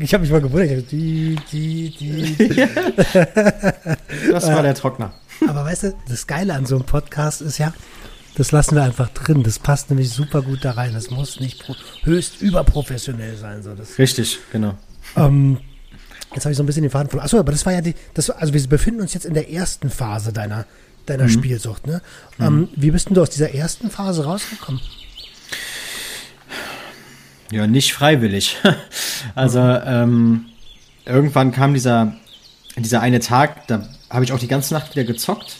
ich habe mich mal gewundert. Die, die, die. das war der Trockner. Aber weißt du, das Geile an so einem Podcast ist ja, das lassen wir einfach drin. Das passt nämlich super gut da rein. Das muss nicht höchst überprofessionell sein. So. Das, Richtig, genau. Ähm, Jetzt habe ich so ein bisschen den Faden verloren. Achso, aber das war ja die, das, also wir befinden uns jetzt in der ersten Phase deiner, deiner mhm. Spielsucht, ne? Mhm. Ähm, wie bist denn du aus dieser ersten Phase rausgekommen? Ja, nicht freiwillig. also mhm. ähm, irgendwann kam dieser, dieser eine Tag, da habe ich auch die ganze Nacht wieder gezockt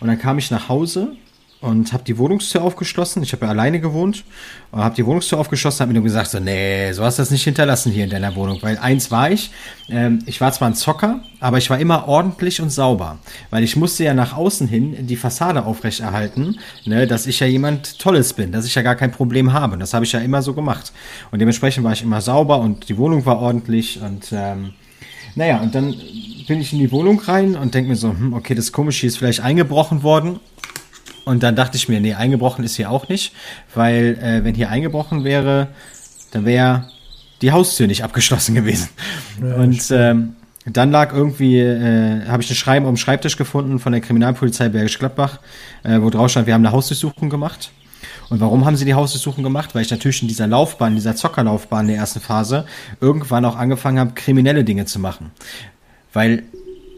und dann kam ich nach Hause und habe die Wohnungstür aufgeschlossen. Ich habe ja alleine gewohnt und habe die Wohnungstür aufgeschlossen, habe mir nur gesagt, so, nee, so hast du das nicht hinterlassen hier in deiner Wohnung. Weil eins war ich, ähm, ich war zwar ein Zocker, aber ich war immer ordentlich und sauber. Weil ich musste ja nach außen hin die Fassade aufrechterhalten, ne, dass ich ja jemand Tolles bin, dass ich ja gar kein Problem habe. Und das habe ich ja immer so gemacht. Und dementsprechend war ich immer sauber und die Wohnung war ordentlich und ähm, naja, und dann bin ich in die Wohnung rein und denke mir so, hm, okay, das ist komisch, hier ist vielleicht eingebrochen worden. Und dann dachte ich mir, nee, eingebrochen ist hier auch nicht, weil äh, wenn hier eingebrochen wäre, dann wäre die Haustür nicht abgeschlossen gewesen. Ja, und ähm, dann lag irgendwie, äh, habe ich ein Schreiben um den Schreibtisch gefunden von der Kriminalpolizei Bergisch Gladbach, äh, wo drauf stand, wir haben eine Hausdurchsuchung gemacht. Und warum haben sie die Hausdurchsuchung gemacht? Weil ich natürlich in dieser Laufbahn, in dieser Zockerlaufbahn der ersten Phase irgendwann auch angefangen habe, kriminelle Dinge zu machen. Weil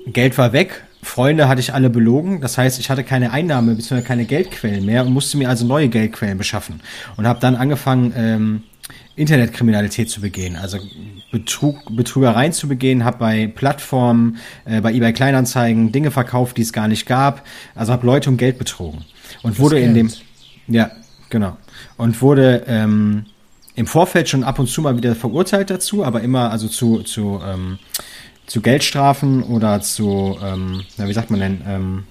Geld war weg, Freunde hatte ich alle belogen. Das heißt, ich hatte keine Einnahme bzw. keine Geldquellen mehr und musste mir also neue Geldquellen beschaffen. Und habe dann angefangen, ähm, Internetkriminalität zu begehen, also Betrug, Betrügereien zu begehen, habe bei Plattformen, äh, bei eBay Kleinanzeigen Dinge verkauft, die es gar nicht gab, also habe Leute um Geld betrogen und das wurde in dem, ja, genau, und wurde ähm, im Vorfeld schon ab und zu mal wieder verurteilt dazu, aber immer also zu zu ähm, zu Geldstrafen oder zu, ähm, na, wie sagt man denn, ähm,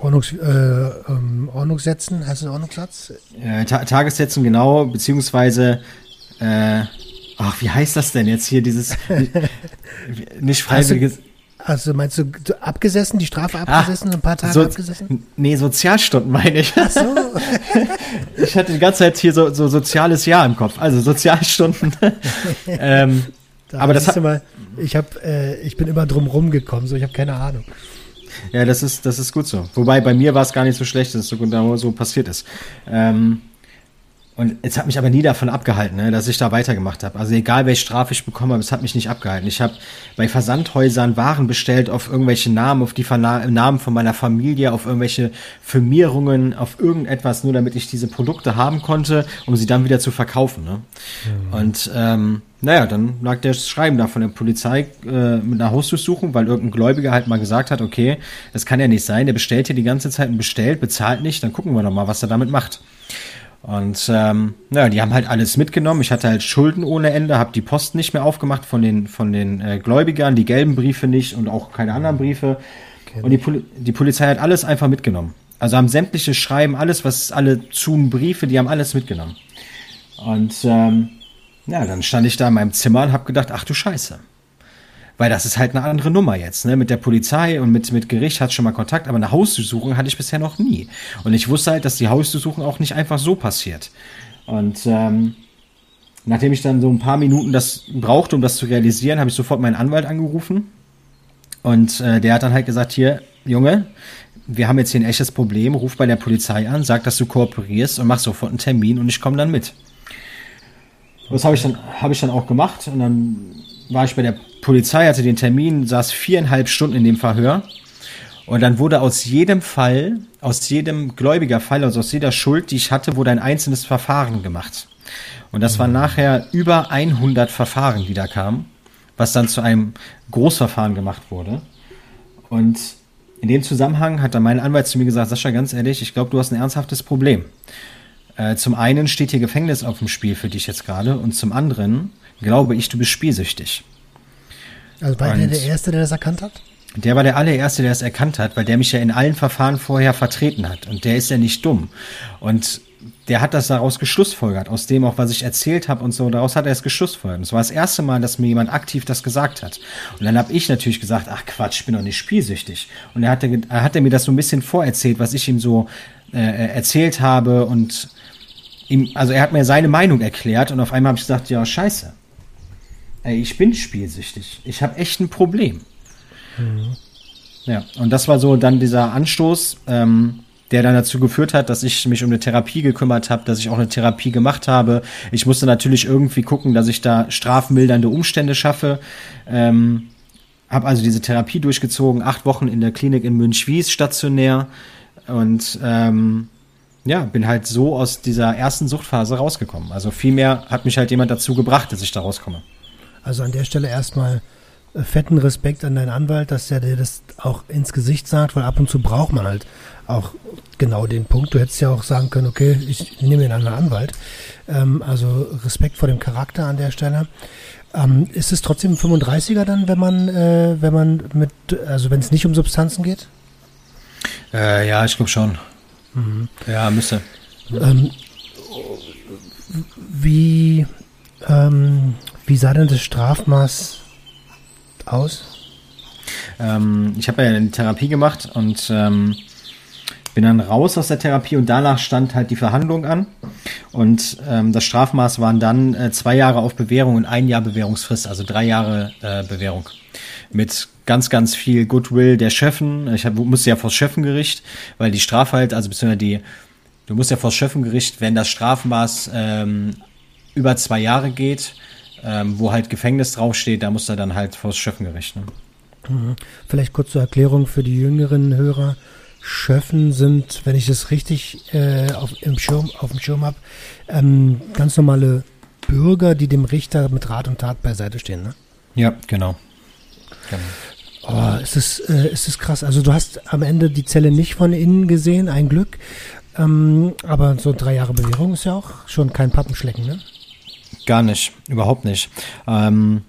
Ordnungs, äh, ähm, Ordnungssätzen, heißt das Ordnungssatz? Äh, Ta Tagessätzen, genau, beziehungsweise äh, ach, wie heißt das denn jetzt hier, dieses nicht freiwilliges. Also meinst du abgesessen, die Strafe abgesessen, ach, ein paar Tage so, abgesessen? Nee, Sozialstunden meine ich. Ach so. ich hatte die ganze Zeit hier so, so soziales Jahr im Kopf. Also Sozialstunden. ähm, da aber das hat, mal, ich habe, äh, ich bin immer drum rumgekommen, so ich habe keine Ahnung. Ja, das ist, das ist gut so. Wobei bei mir war es gar nicht so schlecht, dass es so genau so passiert ist. Ähm, und es hat mich aber nie davon abgehalten, ne, dass ich da weitergemacht habe. Also egal, welche Strafe ich bekommen habe, es hat mich nicht abgehalten. Ich habe bei Versandhäusern Waren bestellt auf irgendwelche Namen, auf die Verna Namen von meiner Familie, auf irgendwelche Firmierungen, auf irgendetwas, nur damit ich diese Produkte haben konnte, um sie dann wieder zu verkaufen. Ne? Mhm. Und ähm, naja, dann lag der Schreiben da von der Polizei äh, mit einer Hausdurchsuchung, weil irgendein Gläubiger halt mal gesagt hat, okay, das kann ja nicht sein, der bestellt hier die ganze Zeit und bestellt, bezahlt nicht, dann gucken wir doch mal, was er damit macht. Und ähm, ja, die haben halt alles mitgenommen. Ich hatte halt Schulden ohne Ende, habe die Post nicht mehr aufgemacht von den von den äh, Gläubigern, die gelben Briefe nicht und auch keine anderen Briefe. Okay. Und die, Poli die Polizei hat alles einfach mitgenommen. Also haben sämtliche Schreiben, alles, was alle zu Briefe, die haben alles mitgenommen. Und ähm, ja, dann stand ich da in meinem Zimmer und habe gedacht, ach du Scheiße. Weil das ist halt eine andere Nummer jetzt, ne? Mit der Polizei und mit, mit Gericht hat schon mal Kontakt, aber eine Hausdurchsuchung hatte ich bisher noch nie. Und ich wusste halt, dass die Hausdurchsuchung auch nicht einfach so passiert. Und ähm, nachdem ich dann so ein paar Minuten das brauchte, um das zu realisieren, habe ich sofort meinen Anwalt angerufen. Und äh, der hat dann halt gesagt, hier, Junge, wir haben jetzt hier ein echtes Problem, ruf bei der Polizei an, sag, dass du kooperierst und mach sofort einen Termin und ich komme dann mit. Das habe ich habe ich dann auch gemacht und dann war ich bei der Polizei, hatte den Termin, saß viereinhalb Stunden in dem Verhör. Und dann wurde aus jedem Fall, aus jedem Gläubigerfall, also aus jeder Schuld, die ich hatte, wurde ein einzelnes Verfahren gemacht. Und das waren nachher über 100 Verfahren, die da kamen, was dann zu einem Großverfahren gemacht wurde. Und in dem Zusammenhang hat dann mein Anwalt zu mir gesagt, Sascha, ganz ehrlich, ich glaube, du hast ein ernsthaftes Problem. Äh, zum einen steht hier Gefängnis auf dem Spiel für dich jetzt gerade und zum anderen glaube ich, du bist spielsüchtig. Also war der der Erste, der das erkannt hat? Der war der allererste, der es erkannt hat, weil der mich ja in allen Verfahren vorher vertreten hat. Und der ist ja nicht dumm. Und der hat das daraus geschlussfolgert, aus dem auch, was ich erzählt habe und so, daraus hat er es geschlussfolgert. Und es war das erste Mal, dass mir jemand aktiv das gesagt hat. Und dann habe ich natürlich gesagt, ach Quatsch, ich bin doch nicht spielsüchtig. Und er hat, er hat er mir das so ein bisschen vorerzählt, was ich ihm so äh, erzählt habe und ihm, also er hat mir seine Meinung erklärt und auf einmal habe ich gesagt, ja, scheiße. Ey, ich bin spielsüchtig. Ich habe echt ein Problem. Mhm. Ja, und das war so dann dieser Anstoß, ähm, der dann dazu geführt hat, dass ich mich um eine Therapie gekümmert habe, dass ich auch eine Therapie gemacht habe. Ich musste natürlich irgendwie gucken, dass ich da strafmildernde Umstände schaffe. Ähm, habe also diese Therapie durchgezogen, acht Wochen in der Klinik in Münchwies stationär und ähm, ja, bin halt so aus dieser ersten Suchtphase rausgekommen. Also vielmehr hat mich halt jemand dazu gebracht, dass ich da rauskomme. Also an der Stelle erstmal äh, fetten Respekt an deinen Anwalt, dass er dir das auch ins Gesicht sagt, weil ab und zu braucht man halt auch genau den Punkt. Du hättest ja auch sagen können, okay, ich nehme einen anderen Anwalt. Ähm, also Respekt vor dem Charakter an der Stelle. Ähm, ist es trotzdem ein 35er dann, wenn man, äh, wenn man mit, also wenn es nicht um Substanzen geht? Äh, ja, ich glaube schon. Mhm. Ja, müsste. Ähm, wie, ähm, wie sah denn das Strafmaß aus? Ähm, ich habe ja eine Therapie gemacht und ähm, bin dann raus aus der Therapie und danach stand halt die Verhandlung an. Und ähm, das Strafmaß waren dann äh, zwei Jahre auf Bewährung und ein Jahr Bewährungsfrist, also drei Jahre äh, Bewährung. Mit ganz, ganz viel Goodwill der Chefen. Ich hab, musste ja vors Schöffengericht, weil die Strafe halt, also beziehungsweise die, du musst ja vors Schöffengericht, wenn das Strafmaß ähm, über zwei Jahre geht, ähm, wo halt Gefängnis draufsteht, da muss er dann halt vors Schöffengericht. Ne? Mhm. Vielleicht kurz zur Erklärung für die jüngeren Hörer. Schöffen sind, wenn ich das richtig äh, auf, im Schirm, auf dem Schirm habe, ähm, ganz normale Bürger, die dem Richter mit Rat und Tat beiseite stehen, ne? Ja, genau. genau. Oh, ist das, äh, ist das krass. Also du hast am Ende die Zelle nicht von innen gesehen, ein Glück. Ähm, aber so drei Jahre Bewährung ist ja auch schon kein Pappenschlecken, ne? Gar nicht, überhaupt nicht. Ähm,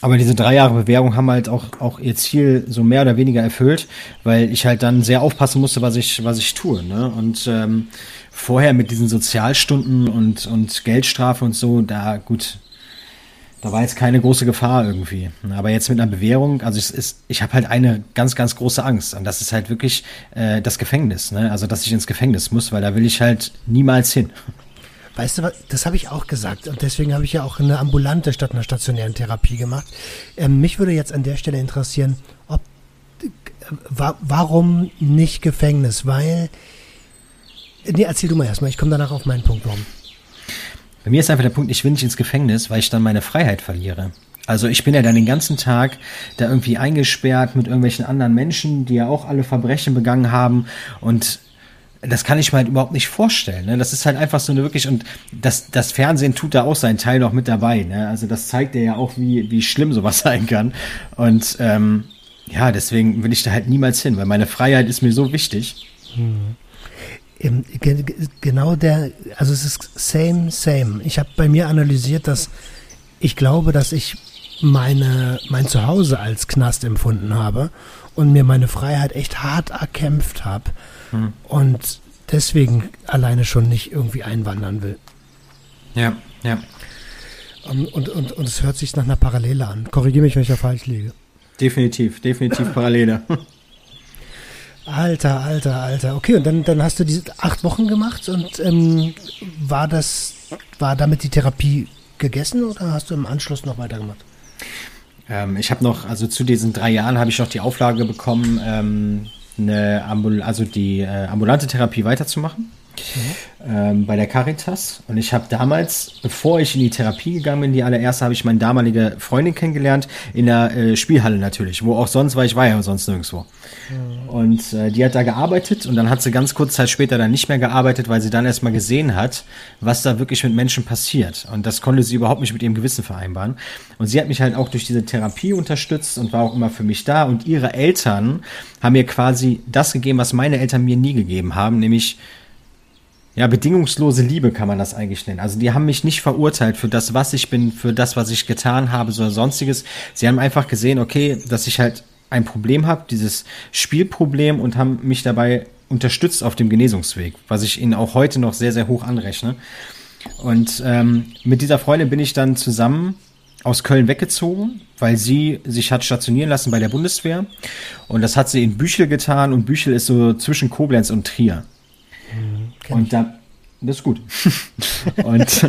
aber diese drei Jahre Bewährung haben halt auch, auch ihr Ziel so mehr oder weniger erfüllt, weil ich halt dann sehr aufpassen musste, was ich, was ich tue. Ne? Und ähm, vorher mit diesen Sozialstunden und, und Geldstrafe und so, da gut, da war jetzt keine große Gefahr irgendwie. Aber jetzt mit einer Bewährung, also es ich habe halt eine ganz, ganz große Angst. Und das ist halt wirklich äh, das Gefängnis. Ne? Also, dass ich ins Gefängnis muss, weil da will ich halt niemals hin. Weißt du was, das habe ich auch gesagt und deswegen habe ich ja auch eine ambulante statt einer stationären Therapie gemacht. Ähm, mich würde jetzt an der Stelle interessieren, ob äh, wa warum nicht Gefängnis? Weil, nee, erzähl du mal erstmal, ich komme danach auf meinen Punkt warum. Bei mir ist einfach der Punkt, ich will nicht ins Gefängnis, weil ich dann meine Freiheit verliere. Also ich bin ja dann den ganzen Tag da irgendwie eingesperrt mit irgendwelchen anderen Menschen, die ja auch alle Verbrechen begangen haben und das kann ich mir halt überhaupt nicht vorstellen. Ne? Das ist halt einfach so eine wirklich, und das, das Fernsehen tut da auch seinen Teil noch mit dabei. Ne? Also das zeigt ja auch, wie, wie schlimm sowas sein kann. Und ähm, ja, deswegen will ich da halt niemals hin, weil meine Freiheit ist mir so wichtig. Hm. Genau der, also es ist same, same. Ich habe bei mir analysiert, dass ich glaube, dass ich meine, mein Zuhause als Knast empfunden habe und mir meine Freiheit echt hart erkämpft habe hm. und deswegen alleine schon nicht irgendwie einwandern will. Ja, ja. Und, und, und, und es hört sich nach einer Parallele an. Korrigiere mich, wenn ich da falsch liege. Definitiv, definitiv Parallele. Alter, alter, alter. Okay, und dann, dann hast du diese acht Wochen gemacht und ähm, war das, war damit die Therapie gegessen oder hast du im Anschluss noch weitergemacht? Ähm, ich habe noch, also zu diesen drei Jahren habe ich noch die Auflage bekommen, ähm, eine Ambul also die äh, ambulante Therapie weiterzumachen. Ähm, bei der Caritas. Und ich habe damals, bevor ich in die Therapie gegangen bin, die allererste, habe ich meine damalige Freundin kennengelernt, in der äh, Spielhalle natürlich, wo auch sonst war, ich war ja sonst nirgendwo. Mhm. Und äh, die hat da gearbeitet und dann hat sie ganz kurz Zeit später dann nicht mehr gearbeitet, weil sie dann erstmal gesehen hat, was da wirklich mit Menschen passiert. Und das konnte sie überhaupt nicht mit ihrem Gewissen vereinbaren. Und sie hat mich halt auch durch diese Therapie unterstützt und war auch immer für mich da. Und ihre Eltern haben mir quasi das gegeben, was meine Eltern mir nie gegeben haben, nämlich ja, bedingungslose Liebe kann man das eigentlich nennen. Also die haben mich nicht verurteilt für das, was ich bin, für das, was ich getan habe, oder sonstiges. Sie haben einfach gesehen, okay, dass ich halt ein Problem habe, dieses Spielproblem und haben mich dabei unterstützt auf dem Genesungsweg, was ich ihnen auch heute noch sehr, sehr hoch anrechne. Und ähm, mit dieser Freundin bin ich dann zusammen aus Köln weggezogen, weil sie sich hat stationieren lassen bei der Bundeswehr. Und das hat sie in Büchel getan und Büchel ist so zwischen Koblenz und Trier. Mhm, und da, das ist gut. und,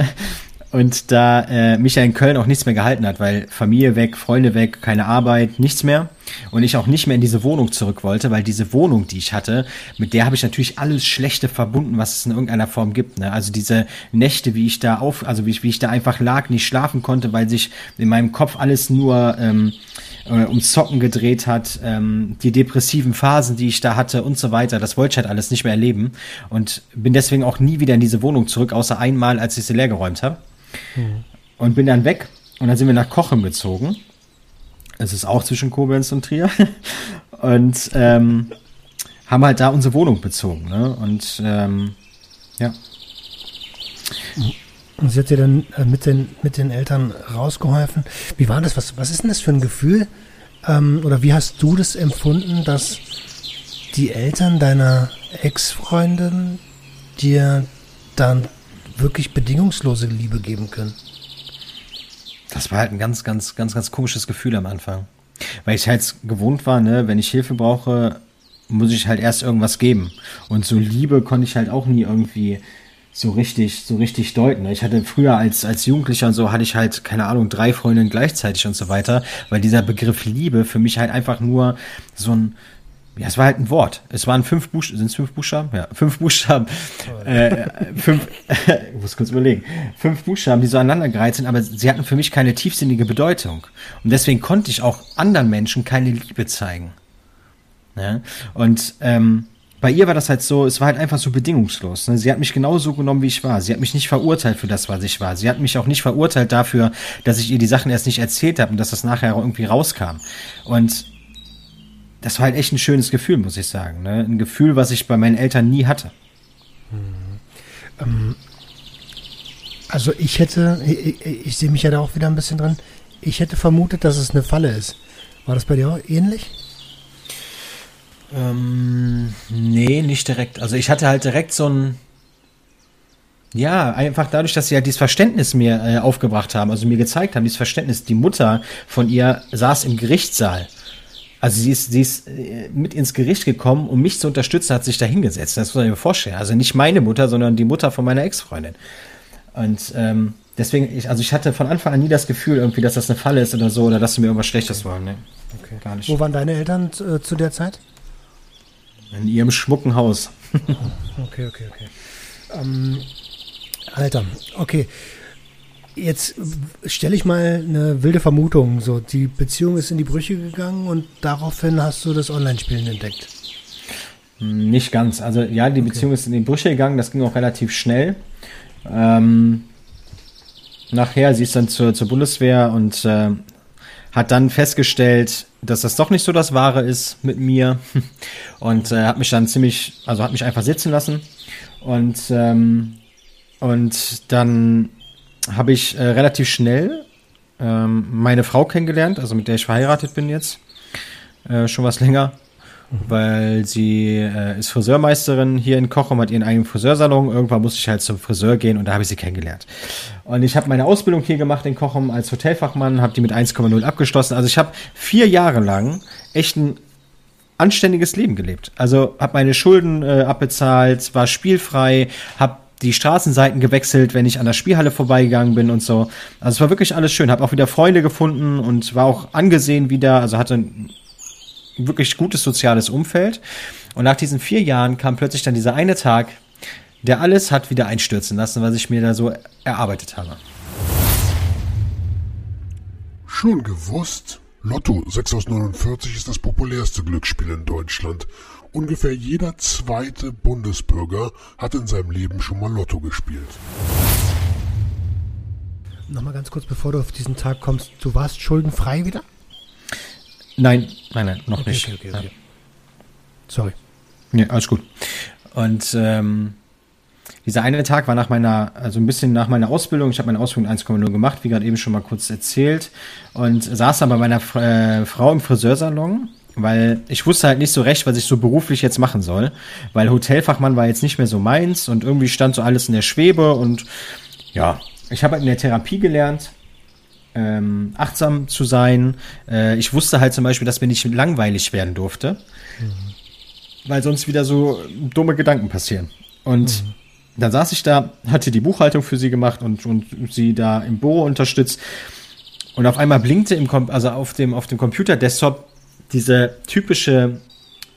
und da äh, mich ja in Köln auch nichts mehr gehalten hat, weil Familie weg, Freunde weg, keine Arbeit, nichts mehr. Und ich auch nicht mehr in diese Wohnung zurück wollte, weil diese Wohnung, die ich hatte, mit der habe ich natürlich alles Schlechte verbunden, was es in irgendeiner Form gibt. Ne? Also diese Nächte, wie ich da auf, also wie ich, wie ich da einfach lag, nicht schlafen konnte, weil sich in meinem Kopf alles nur ähm, äh, ums Zocken gedreht hat, ähm, die depressiven Phasen, die ich da hatte und so weiter. Das wollte ich halt alles nicht mehr erleben und bin deswegen auch nie wieder in diese Wohnung zurück, außer einmal, als ich sie leer geräumt habe. Mhm. Und bin dann weg und dann sind wir nach Kochen gezogen. Es ist auch zwischen Koblenz und Trier. und ähm, haben halt da unsere Wohnung bezogen. Ne? Und ähm, ja. Und sie hat dir dann äh, mit, den, mit den Eltern rausgeholfen. Wie war das? Was, was ist denn das für ein Gefühl? Ähm, oder wie hast du das empfunden, dass die Eltern deiner Ex-Freundin dir dann wirklich bedingungslose Liebe geben können? Das war halt ein ganz, ganz, ganz, ganz komisches Gefühl am Anfang. weil ich halt gewohnt war, ne, wenn ich Hilfe brauche, muss ich halt erst irgendwas geben. Und so Liebe konnte ich halt auch nie irgendwie so richtig, so richtig deuten. Ne? Ich hatte früher als, als Jugendlicher und so hatte ich halt, keine Ahnung, drei Freundinnen gleichzeitig und so weiter, weil dieser Begriff Liebe für mich halt einfach nur so ein, ja, es war halt ein Wort. Es waren fünf Buchstaben, sind es fünf Buchstaben? Ja, fünf Buchstaben. Äh, fünf, ich muss kurz überlegen. Fünf Buchstaben, die so aneinandergereiht sind, aber sie hatten für mich keine tiefsinnige Bedeutung. Und deswegen konnte ich auch anderen Menschen keine Liebe zeigen. Ja? Und ähm, bei ihr war das halt so, es war halt einfach so bedingungslos. Ne? Sie hat mich genauso genommen, wie ich war. Sie hat mich nicht verurteilt für das, was ich war. Sie hat mich auch nicht verurteilt dafür, dass ich ihr die Sachen erst nicht erzählt habe und dass das nachher irgendwie rauskam. Und das war halt echt ein schönes Gefühl, muss ich sagen. Ne? Ein Gefühl, was ich bei meinen Eltern nie hatte. Hm. Ähm, also ich hätte, ich, ich, sehe mich ja da auch wieder ein bisschen drin. Ich hätte vermutet, dass es eine Falle ist. War das bei dir auch ähnlich? Ähm, nee, nicht direkt. Also ich hatte halt direkt so ein, ja, einfach dadurch, dass sie halt dieses Verständnis mir äh, aufgebracht haben, also mir gezeigt haben, dieses Verständnis. Die Mutter von ihr saß im Gerichtssaal. Also sie ist, sie ist äh, mit ins Gericht gekommen, um mich zu unterstützen, hat sich da hingesetzt. Das muss man mir vorstellen. Also nicht meine Mutter, sondern die Mutter von meiner Ex-Freundin. Und ähm, deswegen, ich, also ich hatte von Anfang an nie das Gefühl, irgendwie, dass das eine Falle ist oder so, oder dass sie mir irgendwas Schlechtes wollen. Nee, okay. gar nicht. Wo waren deine Eltern äh, zu der Zeit? In ihrem schmucken Haus. okay, okay, okay. Ähm, Alter, okay. Jetzt stelle ich mal eine wilde Vermutung. So, die Beziehung ist in die Brüche gegangen und daraufhin hast du das Online-Spielen entdeckt. Nicht ganz. Also ja, die okay. Beziehung ist in die Brüche gegangen. Das ging auch relativ schnell. Ähm, nachher, sie ist dann zur, zur Bundeswehr und äh, hat dann festgestellt, dass das doch nicht so das Wahre ist mit mir. Und äh, hat mich dann ziemlich, also hat mich einfach sitzen lassen. Und ähm, und dann habe ich äh, relativ schnell ähm, meine Frau kennengelernt, also mit der ich verheiratet bin jetzt, äh, schon was länger weil sie äh, ist Friseurmeisterin hier in Kochum, hat ihren eigenen Friseursalon. Irgendwann musste ich halt zum Friseur gehen und da habe ich sie kennengelernt. Und ich habe meine Ausbildung hier gemacht in Kochum als Hotelfachmann, habe die mit 1,0 abgeschlossen. Also ich habe vier Jahre lang echt ein anständiges Leben gelebt. Also habe meine Schulden äh, abbezahlt, war spielfrei, habe die Straßenseiten gewechselt, wenn ich an der Spielhalle vorbeigegangen bin und so. Also es war wirklich alles schön. Habe auch wieder Freunde gefunden und war auch angesehen wieder. Also hatte wirklich gutes soziales Umfeld. Und nach diesen vier Jahren kam plötzlich dann dieser eine Tag, der alles hat wieder einstürzen lassen, was ich mir da so erarbeitet habe. Schon gewusst? Lotto 6 aus 49 ist das populärste Glücksspiel in Deutschland. Ungefähr jeder zweite Bundesbürger hat in seinem Leben schon mal Lotto gespielt. Nochmal ganz kurz, bevor du auf diesen Tag kommst, du warst schuldenfrei wieder? Nein, nein, nein, noch okay, nicht. Okay, okay, okay. Sorry. Ja, alles gut. Und ähm, dieser eine Tag war nach meiner, also ein bisschen nach meiner Ausbildung. Ich habe meine Ausbildung 1,0 gemacht, wie gerade eben schon mal kurz erzählt. Und saß dann bei meiner äh, Frau im Friseursalon, weil ich wusste halt nicht so recht, was ich so beruflich jetzt machen soll. Weil Hotelfachmann war jetzt nicht mehr so meins und irgendwie stand so alles in der Schwebe. Und ja, ich habe halt in der Therapie gelernt, ähm, achtsam zu sein. Äh, ich wusste halt zum Beispiel, dass mir nicht langweilig werden durfte, mhm. weil sonst wieder so dumme Gedanken passieren. Und mhm. dann saß ich da, hatte die Buchhaltung für sie gemacht und, und sie da im Büro unterstützt. Und auf einmal blinkte im Com also auf dem, auf dem Computer-Desktop diese typische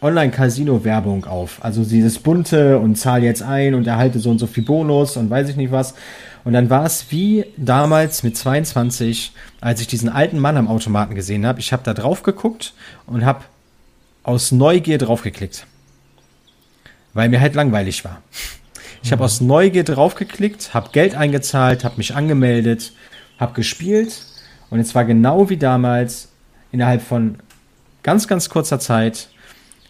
Online-Casino-Werbung auf. Also dieses bunte und zahl jetzt ein und erhalte so und so viel Bonus und weiß ich nicht was. Und dann war es wie damals mit 22, als ich diesen alten Mann am Automaten gesehen habe. Ich habe da drauf geguckt und habe aus Neugier draufgeklickt. Weil mir halt langweilig war. Ich habe mhm. aus Neugier draufgeklickt, habe Geld eingezahlt, habe mich angemeldet, habe gespielt und es war genau wie damals innerhalb von ganz, ganz kurzer Zeit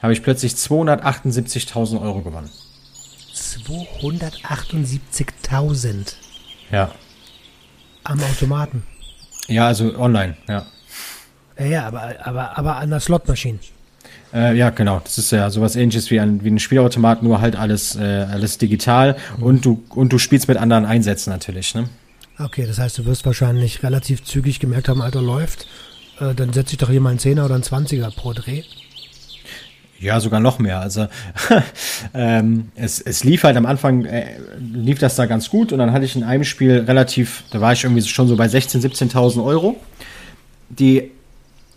habe ich plötzlich 278.000 Euro gewonnen. 278.000? Ja. Am Automaten. Ja, also online, ja. Ja, ja aber, aber, aber an der Slotmaschine. Äh, ja, genau. Das ist ja sowas ähnliches wie ein, wie ein Spielautomat, nur halt alles, äh, alles digital mhm. und du, und du spielst mit anderen Einsätzen natürlich, ne? Okay, das heißt, du wirst wahrscheinlich relativ zügig gemerkt haben, Alter läuft. äh, dann setze ich doch hier mal einen Zehner oder einen Zwanziger pro Dreh. Ja, sogar noch mehr. Also ähm, es, es lief halt am Anfang, äh, lief das da ganz gut und dann hatte ich in einem Spiel relativ, da war ich irgendwie schon so bei 16.000, 17.000 Euro. Die,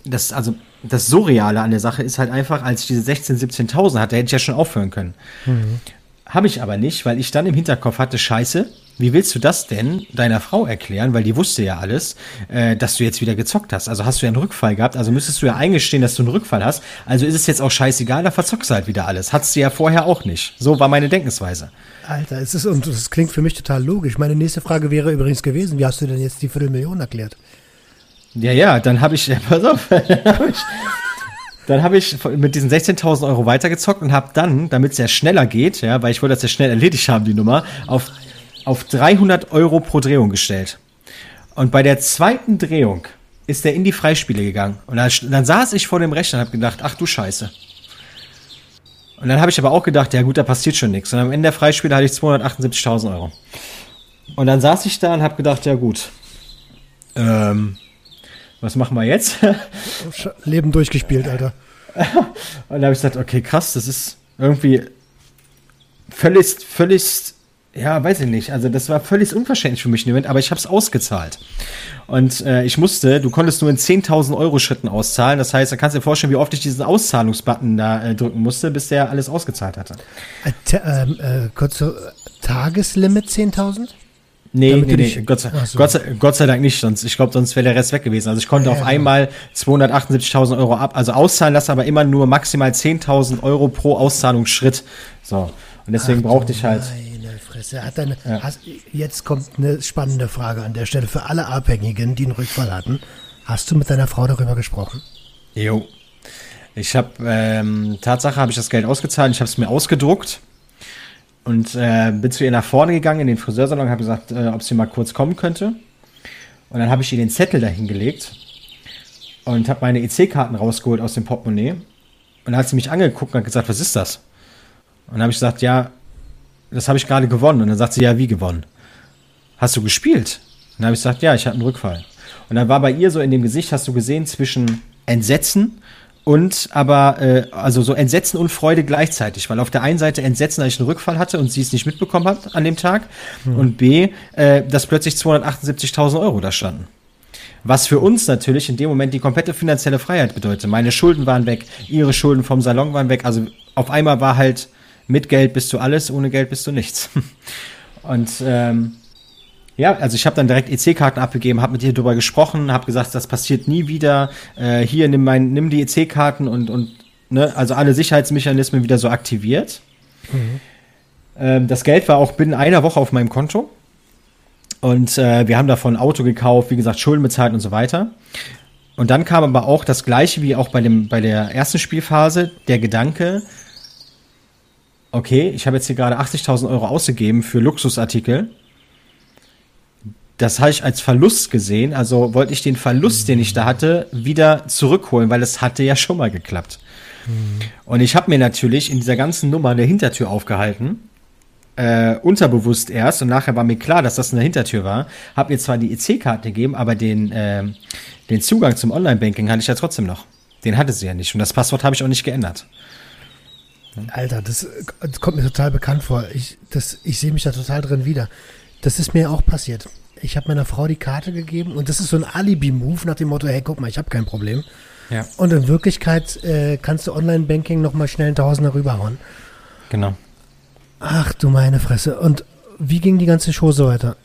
das, also das Surreale an der Sache ist halt einfach, als ich diese 16.000, 17.000 hatte, hätte ich ja schon aufhören können. Mhm. Habe ich aber nicht, weil ich dann im Hinterkopf hatte, scheiße, wie willst du das denn deiner Frau erklären, weil die wusste ja alles, äh, dass du jetzt wieder gezockt hast? Also hast du ja einen Rückfall gehabt, also müsstest du ja eingestehen, dass du einen Rückfall hast. Also ist es jetzt auch scheißegal, da verzockst du halt wieder alles. Hattest du ja vorher auch nicht. So war meine Denkensweise. Alter, es ist, und das klingt für mich total logisch. Meine nächste Frage wäre übrigens gewesen, wie hast du denn jetzt die Viertelmillion erklärt? Ja, ja, dann habe ich, pass auf, dann habe ich, dann habe ich mit diesen 16.000 Euro weitergezockt und habe dann, damit es ja schneller geht, ja, weil ich wollte das ja schnell erledigt haben, die Nummer, auf auf 300 Euro pro Drehung gestellt. Und bei der zweiten Drehung ist der in die Freispiele gegangen. Und dann, dann saß ich vor dem Rechner und habe gedacht, ach du Scheiße. Und dann habe ich aber auch gedacht, ja gut, da passiert schon nichts. Und am Ende der Freispiele hatte ich 278.000 Euro. Und dann saß ich da und habe gedacht, ja gut, ähm, was machen wir jetzt? Leben durchgespielt, Alter. und dann habe ich gesagt, okay, krass, das ist irgendwie völlig, völlig ja, weiß ich nicht. Also das war völlig unverständlich für mich Moment, aber ich habe es ausgezahlt. Und äh, ich musste, du konntest nur in 10.000 Euro Schritten auszahlen. Das heißt, da kannst du dir vorstellen, wie oft ich diesen Auszahlungsbutton da äh, drücken musste, bis der alles ausgezahlt hatte. Äh, ähm, äh, kurze Tageslimit 10.000? Nee, nee, nee, Gott sei, so. Gott, sei, Gott sei Dank nicht, sonst, ich glaube, sonst wäre der Rest weg gewesen. Also ich konnte ja, auf ja. einmal 278.000 Euro ab, also auszahlen lassen, aber immer nur maximal 10.000 Euro pro Auszahlungsschritt. So. Und deswegen Ach, brauchte ich halt. Nein. Fresse. Hat eine, ja. hast, jetzt kommt eine spannende Frage an der Stelle für alle Abhängigen, die einen Rückfall hatten. Hast du mit deiner Frau darüber gesprochen? Jo. Ich habe, ähm, Tatsache habe ich das Geld ausgezahlt, ich habe es mir ausgedruckt und äh, bin zu ihr nach vorne gegangen in den Friseursalon, habe gesagt, äh, ob sie mal kurz kommen könnte. Und dann habe ich ihr den Zettel dahingelegt und habe meine EC-Karten rausgeholt aus dem Portemonnaie. Und dann hat sie mich angeguckt und hat gesagt, was ist das? Und dann habe ich gesagt, ja, das habe ich gerade gewonnen. Und dann sagt sie, ja, wie gewonnen? Hast du gespielt? Und dann habe ich gesagt, ja, ich hatte einen Rückfall. Und dann war bei ihr so in dem Gesicht, hast du gesehen, zwischen Entsetzen und aber, äh, also so Entsetzen und Freude gleichzeitig, weil auf der einen Seite Entsetzen, dass ich einen Rückfall hatte und sie es nicht mitbekommen hat an dem Tag hm. und B, äh, dass plötzlich 278.000 Euro da standen. Was für uns natürlich in dem Moment die komplette finanzielle Freiheit bedeutet. Meine Schulden waren weg, ihre Schulden vom Salon waren weg. Also auf einmal war halt mit Geld bist du alles, ohne Geld bist du nichts. Und ähm, ja, also ich habe dann direkt EC-Karten abgegeben, habe mit ihr darüber gesprochen, habe gesagt, das passiert nie wieder. Äh, hier nimm mein, nimm die EC-Karten und und ne, also alle Sicherheitsmechanismen wieder so aktiviert. Mhm. Ähm, das Geld war auch binnen einer Woche auf meinem Konto. Und äh, wir haben davon ein Auto gekauft, wie gesagt, Schulden bezahlt und so weiter. Und dann kam aber auch das gleiche wie auch bei, dem, bei der ersten Spielphase, der Gedanke, okay, ich habe jetzt hier gerade 80.000 Euro ausgegeben für Luxusartikel. Das habe ich als Verlust gesehen. Also wollte ich den Verlust, den ich da hatte, wieder zurückholen, weil es hatte ja schon mal geklappt. Mhm. Und ich habe mir natürlich in dieser ganzen Nummer eine Hintertür aufgehalten. Äh, unterbewusst erst und nachher war mir klar, dass das eine Hintertür war. Hab mir zwar die EC-Karte gegeben, aber den, äh, den Zugang zum Online-Banking hatte ich ja trotzdem noch. Den hatte sie ja nicht und das Passwort habe ich auch nicht geändert. Alter, das, das, kommt mir total bekannt vor. Ich, ich sehe mich da total drin wieder. Das ist mir auch passiert. Ich habe meiner Frau die Karte gegeben und das ist so ein Alibi-Move nach dem Motto, hey, guck mal, ich habe kein Problem. Ja. Und in Wirklichkeit äh, kannst du Online-Banking nochmal schnell einen Tausender rüberhauen. Genau. Ach du meine Fresse. Und wie ging die ganze Show so weiter?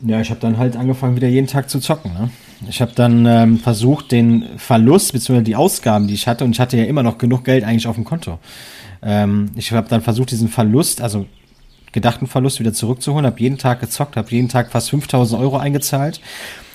Ja, ich habe dann halt angefangen, wieder jeden Tag zu zocken. Ne? Ich habe dann ähm, versucht, den Verlust bzw. die Ausgaben, die ich hatte, und ich hatte ja immer noch genug Geld eigentlich auf dem Konto. Ähm, ich habe dann versucht, diesen Verlust, also gedachten Verlust wieder zurückzuholen, habe jeden Tag gezockt, habe jeden Tag fast 5000 Euro eingezahlt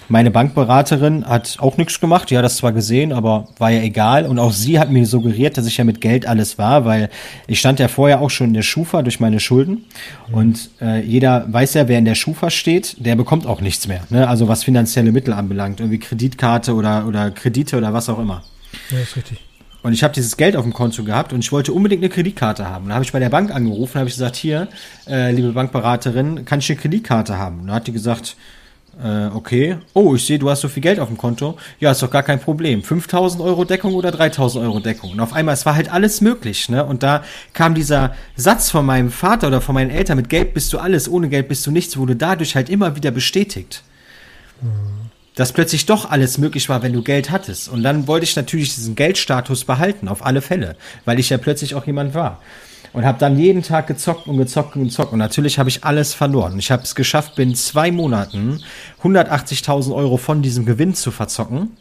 meine Bankberaterin hat auch nichts gemacht, die hat das zwar gesehen, aber war ja egal. Und auch sie hat mir suggeriert, dass ich ja mit Geld alles war, weil ich stand ja vorher auch schon in der Schufa durch meine Schulden. Mhm. Und äh, jeder weiß ja, wer in der Schufa steht, der bekommt auch nichts mehr. Ne? Also was finanzielle Mittel anbelangt, irgendwie Kreditkarte oder, oder Kredite oder was auch immer. Ja, ist richtig. Und ich habe dieses Geld auf dem Konto gehabt und ich wollte unbedingt eine Kreditkarte haben. Da habe ich bei der Bank angerufen, habe ich gesagt, hier, äh, liebe Bankberaterin, kann ich eine Kreditkarte haben? Und da hat die gesagt, Äh, okay. Oh, ich sehe, du hast so viel Geld auf dem Konto. Ja, ist doch gar kein Problem. 5000 Euro Deckung oder 3000 Euro Deckung. Und auf einmal, es war halt alles möglich, ne? Und da kam dieser Satz von meinem Vater oder von meinen Eltern, mit Geld bist du alles, ohne Geld bist du nichts, wurde dadurch halt immer wieder bestätigt. Dass plötzlich doch alles möglich war, wenn du Geld hattest. Und dann wollte ich natürlich diesen Geldstatus behalten, auf alle Fälle, weil ich ja plötzlich auch jemand war und habe dann jeden Tag gezockt und gezockt und gezockt und natürlich habe ich alles verloren. Ich habe es geschafft, binnen zwei Monaten 180.000 Euro von diesem Gewinn zu verzocken.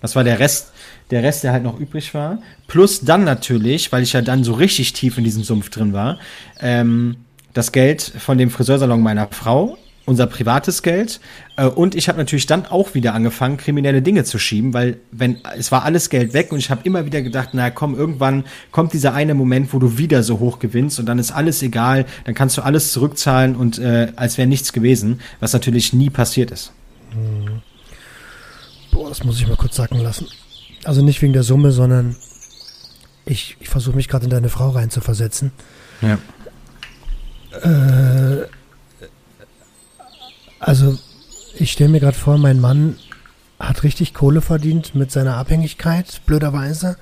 Das war der Rest, der Rest, der halt noch übrig war. Plus dann natürlich, weil ich ja dann so richtig tief in diesem Sumpf drin war, ähm, das Geld von dem Friseursalon meiner Frau unser privates Geld. Äh, und ich habe natürlich dann auch wieder angefangen, kriminelle Dinge zu schieben, weil wenn es war alles Geld weg und ich habe immer wieder gedacht, na komm, irgendwann kommt dieser eine Moment, wo du wieder so hoch gewinnst und dann ist alles egal, dann kannst du alles zurückzahlen und äh, als wäre nichts gewesen, was natürlich nie passiert ist. Hm. Boah, das muss ich mal kurz sacken lassen. Also nicht wegen der Summe, sondern ich, ich versuche mich gerade in deine Frau reinzuversetzen. Ja. Äh, also, ich stelle mir gerade vor, mein Mann hat richtig Kohle verdient mit seiner Abhängigkeit, blöderweise.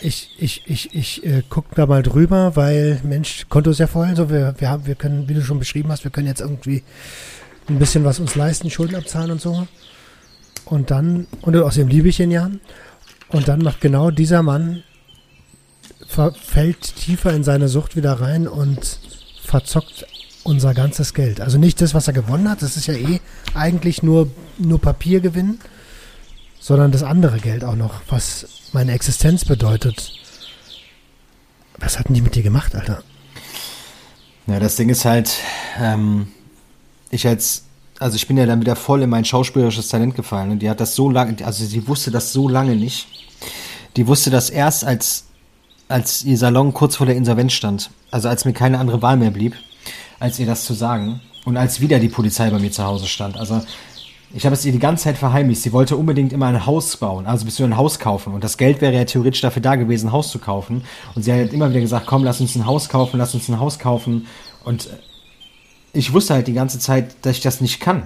Ich, ich, ich, ich äh, gucke da mal drüber, weil, Mensch, Konto ist ja voll. So, wir, wir, haben, wir können, wie du schon beschrieben hast, wir können jetzt irgendwie ein bisschen was uns leisten, Schulden abzahlen und so. Und dann, und außerdem liebe ich ihn ja. Und dann macht genau dieser Mann, fällt tiefer in seine Sucht wieder rein und verzockt unser ganzes Geld. Also nicht das, was er gewonnen hat, das ist ja eh eigentlich nur, nur Papiergewinn, sondern das andere Geld auch noch, was meine Existenz bedeutet. Was hatten die mit dir gemacht, Alter? Ja, das Ding ist halt, ähm, ich als, also ich bin ja dann wieder voll in mein schauspielerisches Talent gefallen und die hat das so lange, also sie wusste das so lange nicht. Die wusste das erst, als, als ihr Salon kurz vor der Insolvenz stand. Also als mir keine andere Wahl mehr blieb als ihr das zu sagen. Und als wieder die Polizei bei mir zu Hause stand. Also ich habe es ihr die ganze Zeit verheimlicht. Sie wollte unbedingt immer ein Haus bauen, also bist du ein Haus kaufen. Und das Geld wäre ja theoretisch dafür da gewesen, ein Haus zu kaufen. Und sie hat immer wieder gesagt, komm, lass uns ein Haus kaufen, lass uns ein Haus kaufen. Und ich wusste halt die ganze Zeit, dass ich das nicht kann,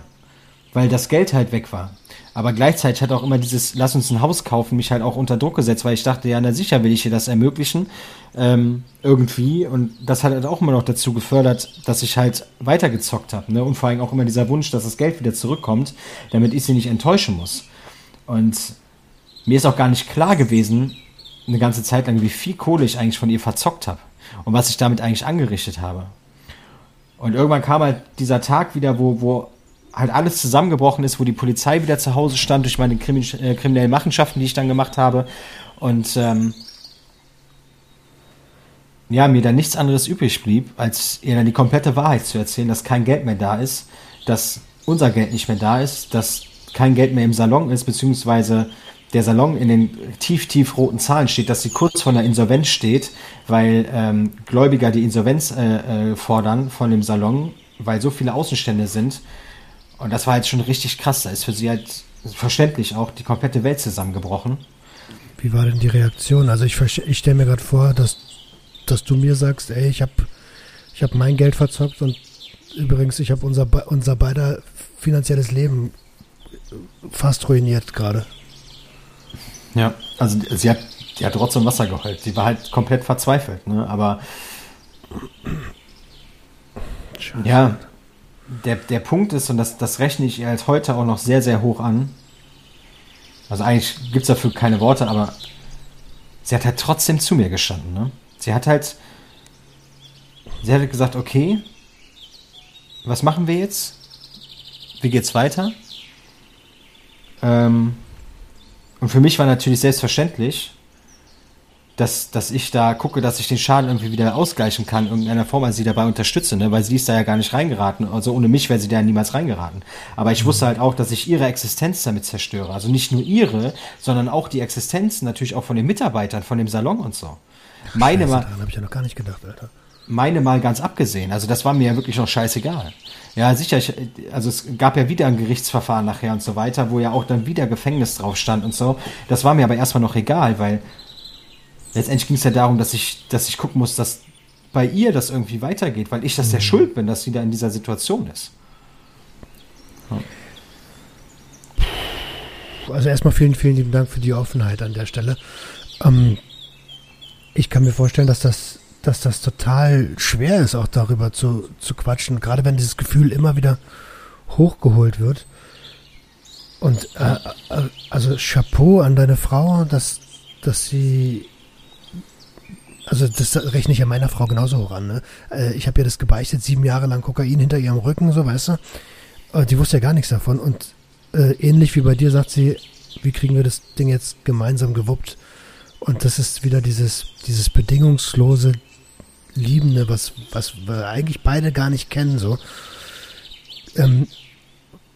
weil das Geld halt weg war. Aber gleichzeitig hat auch immer dieses Lass uns ein Haus kaufen mich halt auch unter Druck gesetzt, weil ich dachte, ja, na sicher will ich dir das ermöglichen. Ähm, irgendwie. Und das hat halt auch immer noch dazu gefördert, dass ich halt weitergezockt habe. Ne? Und vor allem auch immer dieser Wunsch, dass das Geld wieder zurückkommt, damit ich sie nicht enttäuschen muss. Und mir ist auch gar nicht klar gewesen, eine ganze Zeit lang, wie viel Kohle ich eigentlich von ihr verzockt habe. Und was ich damit eigentlich angerichtet habe. Und irgendwann kam halt dieser Tag wieder, wo, wo halt alles zusammengebrochen ist, wo die Polizei wieder zu Hause stand durch meine Krimi äh, kriminellen Machenschaften, die ich dann gemacht habe. Und ähm, ja, mir dann nichts anderes übrig blieb, als ihr dann die komplette Wahrheit zu erzählen, dass kein Geld mehr da ist, dass unser Geld nicht mehr da ist, dass kein Geld mehr im Salon ist, beziehungsweise der Salon in den tief, tief roten Zahlen steht, dass sie kurz vor der Insolvenz steht, weil ähm, Gläubiger die Insolvenz äh, äh, fordern von dem Salon, weil so viele Außenstände sind, und das war jetzt schon richtig krass. Da ist für sie halt verständlich auch die komplette Welt zusammengebrochen. Wie war denn die Reaktion? Also ich, ich stelle mir gerade vor, dass, dass du mir sagst, ey, ich habe ich hab mein Geld verzockt und übrigens, ich habe unser, unser beider finanzielles Leben fast ruiniert gerade. Ja, also sie hat, die hat trotzdem Wasser geheult. Sie war halt komplett verzweifelt, ne? Aber Scheiße. ja, der, der Punkt ist, und das, das rechne ich ihr halt heute auch noch sehr, sehr hoch an. Also eigentlich gibt es dafür keine Worte, aber sie hat halt trotzdem zu mir gestanden. Ne? Sie hat halt, sie hat gesagt, okay, was machen wir jetzt? Wie geht's weiter? Ähm, und für mich war natürlich selbstverständlich, dass, dass ich da gucke, dass ich den Schaden irgendwie wieder ausgleichen kann, in irgendeiner Form, also sie dabei unterstütze, ne? weil sie ist da ja gar nicht reingeraten. Also ohne mich wäre sie da niemals reingeraten. Aber ich mhm. wusste halt auch, dass ich ihre Existenz damit zerstöre. Also nicht nur ihre, sondern auch die Existenz natürlich auch von den Mitarbeitern, von dem Salon und so. Meine Scheiße, mal. Daran habe ich ja noch gar nicht gedacht, Alter. Meine mal ganz abgesehen. Also das war mir ja wirklich noch scheißegal. Ja, sicher, ich, also es gab ja wieder ein Gerichtsverfahren nachher und so weiter, wo ja auch dann wieder Gefängnis drauf stand und so. Das war mir aber erstmal noch egal, weil letztendlich ging es ja darum, dass ich, dass ich gucken muss, dass bei ihr das irgendwie weitergeht, weil ich das mhm. der Schuld bin, dass sie da in dieser Situation ist. Ja. also erstmal vielen, vielen lieben Dank für die Offenheit an der Stelle. Ähm, ich kann mir vorstellen, dass das, dass das total schwer ist, auch darüber zu, zu quatschen, gerade wenn dieses Gefühl immer wieder hochgeholt wird. Und äh, äh also Chapeau an deine Frau, dass, dass sie also das rechne ich ja meiner Frau genauso hoch an. Ne? Äh, ich habe ihr das gebeichtet, sieben Jahre lang Kokain hinter ihrem Rücken, so weißt du. Die wusste ja gar nichts davon. Und äh, ähnlich wie bei dir sagt sie, wie kriegen wir das Ding jetzt gemeinsam gewuppt? Und das ist wieder dieses, dieses bedingungslose Liebende, was, was wir eigentlich beide gar nicht kennen. So. Ähm,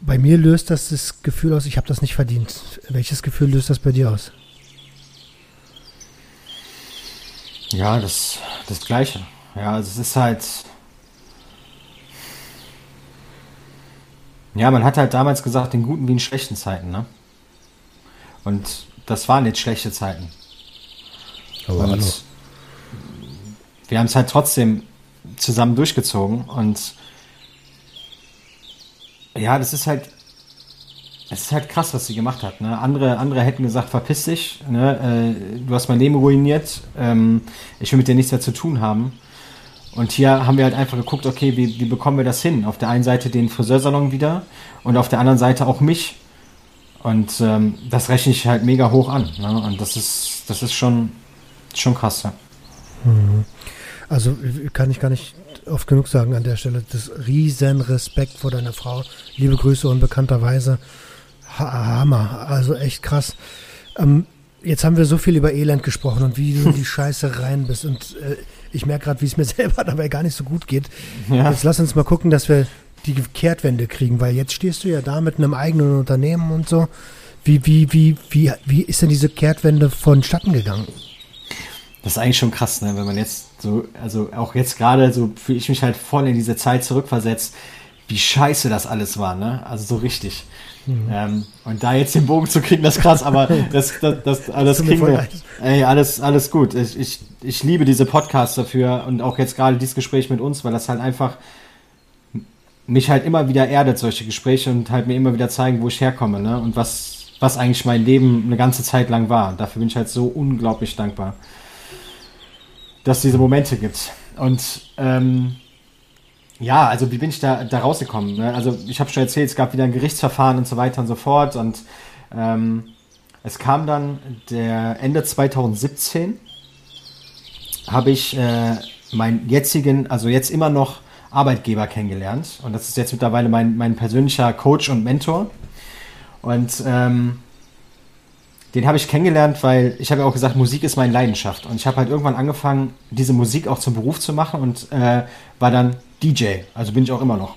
bei mir löst das das Gefühl aus, ich habe das nicht verdient. Welches Gefühl löst das bei dir aus? Ja, das, das Gleiche. Ja, also es ist halt. Ja, man hat halt damals gesagt, in guten wie in schlechten Zeiten, ne? Und das waren jetzt schlechte Zeiten. Aber und hallo. wir haben es halt trotzdem zusammen durchgezogen und ja, das ist halt es ist halt krass, was sie gemacht hat. Ne? Andere, andere hätten gesagt, verpiss dich, ne? äh, du hast mein Leben ruiniert, ähm, ich will mit dir nichts mehr zu tun haben. Und hier haben wir halt einfach geguckt, okay, wie, wie bekommen wir das hin? Auf der einen Seite den Friseursalon wieder und auf der anderen Seite auch mich. Und ähm, das rechne ich halt mega hoch an. Ne? Und das ist, das ist schon, schon krass, ja. Mhm. Also kann ich gar nicht oft genug sagen an der Stelle. Das riesen Respekt vor deiner Frau. Liebe Grüße unbekannterweise. Hammer, also echt krass. Ähm, jetzt haben wir so viel über Elend gesprochen und wie du in die Scheiße rein bist. Und äh, ich merke gerade, wie es mir selber dabei gar nicht so gut geht. Ja. Jetzt lass uns mal gucken, dass wir die Kehrtwende kriegen, weil jetzt stehst du ja da mit einem eigenen Unternehmen und so. Wie, wie, wie, wie, wie ist denn diese Kehrtwende vonstatten gegangen? Das ist eigentlich schon krass, ne? wenn man jetzt so, also auch jetzt gerade so fühle ich mich halt voll in diese Zeit zurückversetzt, wie scheiße das alles war, ne? Also so richtig. Mhm. Ähm, und da jetzt den Bogen zu kriegen, das ist krass, aber das, das, das, das, das kriegen wir. Ey, alles, alles gut. Ich, ich, ich liebe diese Podcasts dafür und auch jetzt gerade dieses Gespräch mit uns, weil das halt einfach mich halt immer wieder erdet, solche Gespräche und halt mir immer wieder zeigen, wo ich herkomme, ne? Und was, was eigentlich mein Leben eine ganze Zeit lang war. Dafür bin ich halt so unglaublich dankbar, dass es diese Momente gibt. Und ähm, ja, also wie bin ich da, da rausgekommen? Ne? Also ich habe schon erzählt, es gab wieder ein Gerichtsverfahren und so weiter und so fort. Und ähm, es kam dann der Ende 2017 habe ich äh, meinen jetzigen, also jetzt immer noch Arbeitgeber kennengelernt. Und das ist jetzt mittlerweile mein, mein persönlicher Coach und Mentor. Und ähm, den habe ich kennengelernt, weil ich habe ja auch gesagt, Musik ist meine Leidenschaft. Und ich habe halt irgendwann angefangen, diese Musik auch zum Beruf zu machen und äh, war dann DJ. Also bin ich auch immer noch.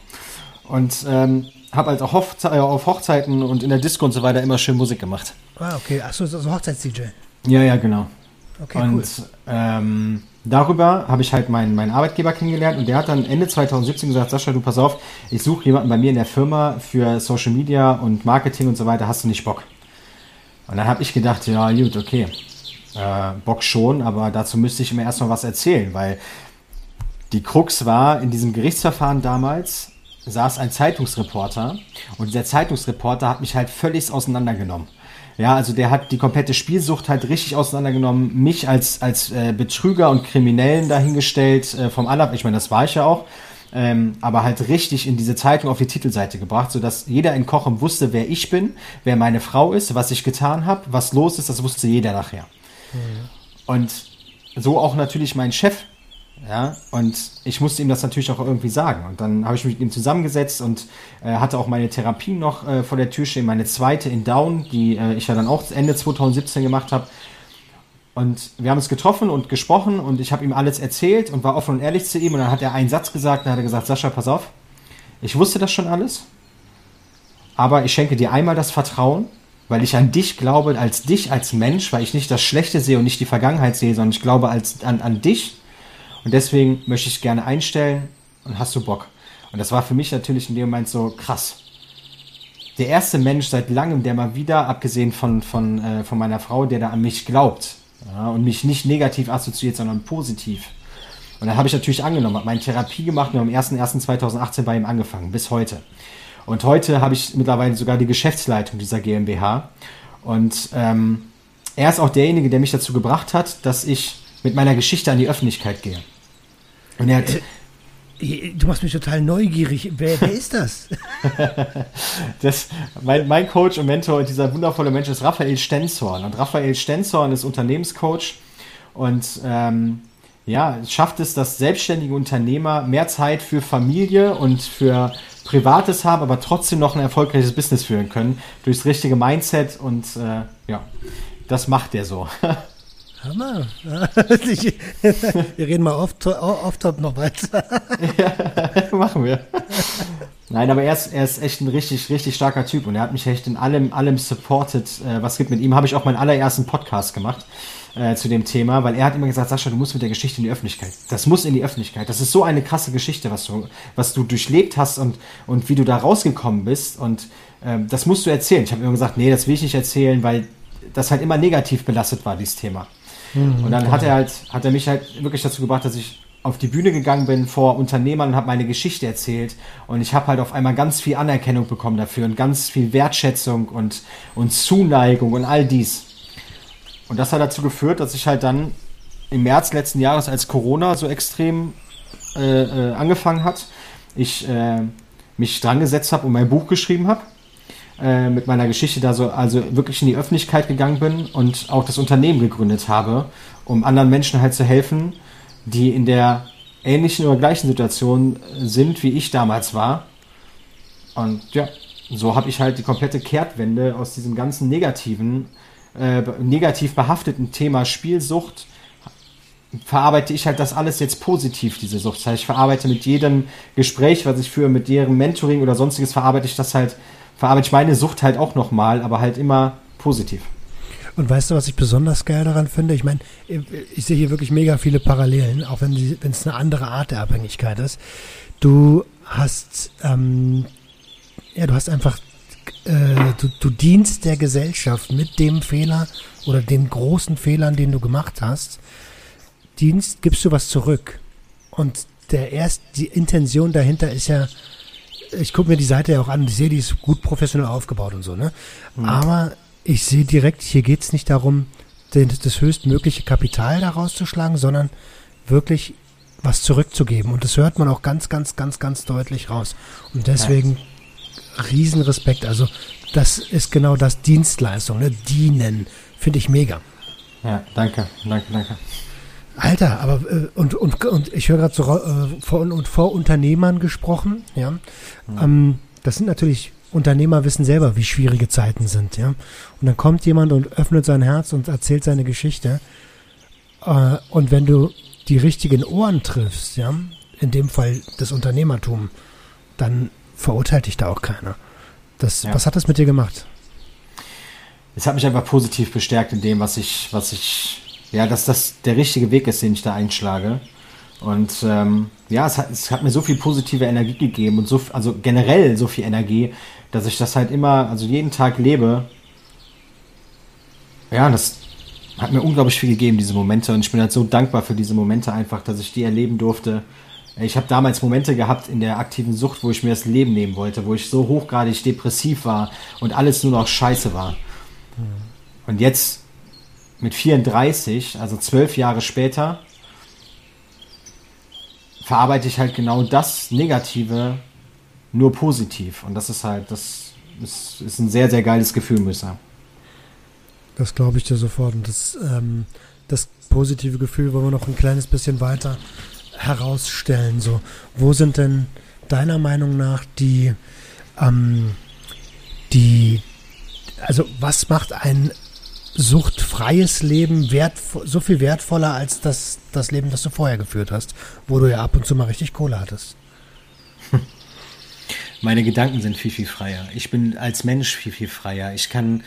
Und ähm, habe halt auch Hochze äh, auf Hochzeiten und in der Disco und so weiter immer schön Musik gemacht. Ah, okay. Achso, so Hochzeits-DJ. Ja, ja, genau. Okay, und cool. ähm, darüber habe ich halt meinen, meinen Arbeitgeber kennengelernt und der hat dann Ende 2017 gesagt, Sascha, du pass auf, ich suche jemanden bei mir in der Firma für Social Media und Marketing und so weiter, hast du nicht Bock? Und dann habe ich gedacht, ja gut, okay, äh, Bock schon, aber dazu müsste ich mir erstmal was erzählen, weil die Krux war, in diesem Gerichtsverfahren damals saß ein Zeitungsreporter und dieser Zeitungsreporter hat mich halt völlig auseinandergenommen. Ja, also der hat die komplette Spielsucht halt richtig auseinandergenommen, mich als, als äh, Betrüger und Kriminellen dahingestellt äh, vom Anab, ich meine, das war ich ja auch, ähm, aber halt richtig in diese Zeitung auf die Titelseite gebracht, sodass jeder in Kochem wusste, wer ich bin, wer meine Frau ist, was ich getan habe, was los ist, das wusste jeder nachher. Mhm. Und so auch natürlich mein Chef, ja, und ich musste ihm das natürlich auch irgendwie sagen. Und dann habe ich mich mit ihm zusammengesetzt und äh, hatte auch meine Therapie noch äh, vor der Tür stehen, meine zweite in Down, die äh, ich ja dann auch Ende 2017 gemacht habe. Und wir haben uns getroffen und gesprochen und ich habe ihm alles erzählt und war offen und ehrlich zu ihm. Und dann hat er einen Satz gesagt, dann hat er gesagt, Sascha, pass auf, ich wusste das schon alles, aber ich schenke dir einmal das Vertrauen, weil ich an dich glaube, als dich, als Mensch, weil ich nicht das Schlechte sehe und nicht die Vergangenheit sehe, sondern ich glaube als, an, an dich und deswegen möchte ich gerne einstellen und hast du Bock? Und das war für mich natürlich in dem Moment so krass. Der erste Mensch seit langem, der mal wieder, abgesehen von, von, äh, von meiner Frau, der da an mich glaubt ja, und mich nicht negativ assoziiert, sondern positiv. Und dann habe ich natürlich angenommen, habe meine Therapie gemacht und am 01.01.2018 bei ihm angefangen, bis heute. Und heute habe ich mittlerweile sogar die Geschäftsleitung dieser GmbH. Und ähm, er ist auch derjenige, der mich dazu gebracht hat, dass ich mit meiner Geschichte an die Öffentlichkeit gehe. Und er hat. Äh, du machst mich total neugierig. Wer, wer ist das? das mein, mein, Coach und Mentor, dieser wundervolle Mensch, ist Raphael Stenzhorn. Und Raphael Stenzhorn ist Unternehmenscoach und ähm, ja, schafft es, dass selbstständige Unternehmer mehr Zeit für Familie und für Privates haben, aber trotzdem noch ein erfolgreiches Business führen können. Durchs richtige Mindset und äh, ja, das macht er so. Hammer. wir reden mal off-top noch weiter. ja, machen wir. Nein, aber er ist, er ist echt ein richtig, richtig starker Typ und er hat mich echt in allem, allem supported, äh, was gibt. Mit ihm habe ich auch meinen allerersten Podcast gemacht äh, zu dem Thema, weil er hat immer gesagt, Sascha, du musst mit der Geschichte in die Öffentlichkeit. Das muss in die Öffentlichkeit. Das ist so eine krasse Geschichte, was du, was du durchlebt hast und, und wie du da rausgekommen bist und ähm, das musst du erzählen. Ich habe immer gesagt, nee, das will ich nicht erzählen, weil das halt immer negativ belastet war, dieses Thema. Mhm, und dann hat er halt, hat er mich halt wirklich dazu gebracht, dass ich auf die Bühne gegangen bin vor Unternehmern und habe meine Geschichte erzählt. Und ich habe halt auf einmal ganz viel Anerkennung bekommen dafür und ganz viel Wertschätzung und, und Zuneigung und all dies. Und das hat dazu geführt, dass ich halt dann im März letzten Jahres, als Corona so extrem äh, äh, angefangen hat, ich äh, mich dran gesetzt habe und mein Buch geschrieben habe äh, mit meiner Geschichte da so also wirklich in die Öffentlichkeit gegangen bin und auch das Unternehmen gegründet habe, um anderen Menschen halt zu helfen, die in der ähnlichen oder gleichen Situation sind, wie ich damals war. Und ja, so habe ich halt die komplette Kehrtwende aus diesem ganzen negativen, äh, negativ behafteten Thema Spielsucht verarbeite ich halt das alles jetzt positiv, diese Sucht. Das heißt, ich verarbeite mit jedem Gespräch, was ich führe, mit deren Mentoring oder sonstiges, verarbeite ich das halt verarbeite ich meine Sucht halt auch nochmal, aber halt immer positiv. Und weißt du, was ich besonders geil daran finde? Ich meine, ich sehe hier wirklich mega viele Parallelen, auch wenn es eine andere Art der Abhängigkeit ist. Du hast, ähm, ja, du hast einfach, äh, du, du dienst der Gesellschaft mit dem Fehler oder den großen Fehlern, den du gemacht hast. Dienst, gibst du was zurück. Und der erst, die Intention dahinter ist ja, ich gucke mir die Seite ja auch an, ich sehe, die ist gut professionell aufgebaut und so, ne? Mhm. Aber ich sehe direkt, hier geht es nicht darum, den, das höchstmögliche Kapital da rauszuschlagen, sondern wirklich was zurückzugeben. Und das hört man auch ganz, ganz, ganz, ganz deutlich raus. Und deswegen ja. Riesenrespekt. Also das ist genau das Dienstleistung, ne? Dienen. Finde ich mega. Ja, danke, danke, danke. Alter, aber äh, und, und, und ich höre gerade so äh, vor, und vor Unternehmern gesprochen, ja. Mhm. Ähm, das sind natürlich Unternehmer wissen selber, wie schwierige Zeiten sind, ja. Und dann kommt jemand und öffnet sein Herz und erzählt seine Geschichte. Äh, und wenn du die richtigen Ohren triffst, ja, in dem Fall das Unternehmertum, dann verurteilt dich da auch keiner. Das, ja. Was hat das mit dir gemacht? Es hat mich einfach positiv bestärkt in dem, was ich, was ich ja, dass das der richtige Weg ist, den ich da einschlage. Und ähm, ja, es hat, es hat mir so viel positive Energie gegeben und so, also generell so viel Energie, dass ich das halt immer, also jeden Tag lebe. Ja, das hat mir unglaublich viel gegeben, diese Momente. Und ich bin halt so dankbar für diese Momente einfach, dass ich die erleben durfte. Ich habe damals Momente gehabt in der aktiven Sucht, wo ich mir das Leben nehmen wollte, wo ich so hochgradig depressiv war und alles nur noch scheiße war. Und jetzt mit 34, also zwölf Jahre später, verarbeite ich halt genau das Negative nur positiv. Und das ist halt, das ist, ist ein sehr, sehr geiles Gefühl, sagen. Das glaube ich dir sofort. Und das, ähm, das positive Gefühl wollen wir noch ein kleines bisschen weiter herausstellen. So, wo sind denn deiner Meinung nach die, ähm, die, also was macht ein suchtfreies Leben wertvoll, so viel wertvoller als das, das Leben, das du vorher geführt hast, wo du ja ab und zu mal richtig Kohle hattest. Meine Gedanken sind viel, viel freier. Ich bin als Mensch viel, viel freier. Ich kann,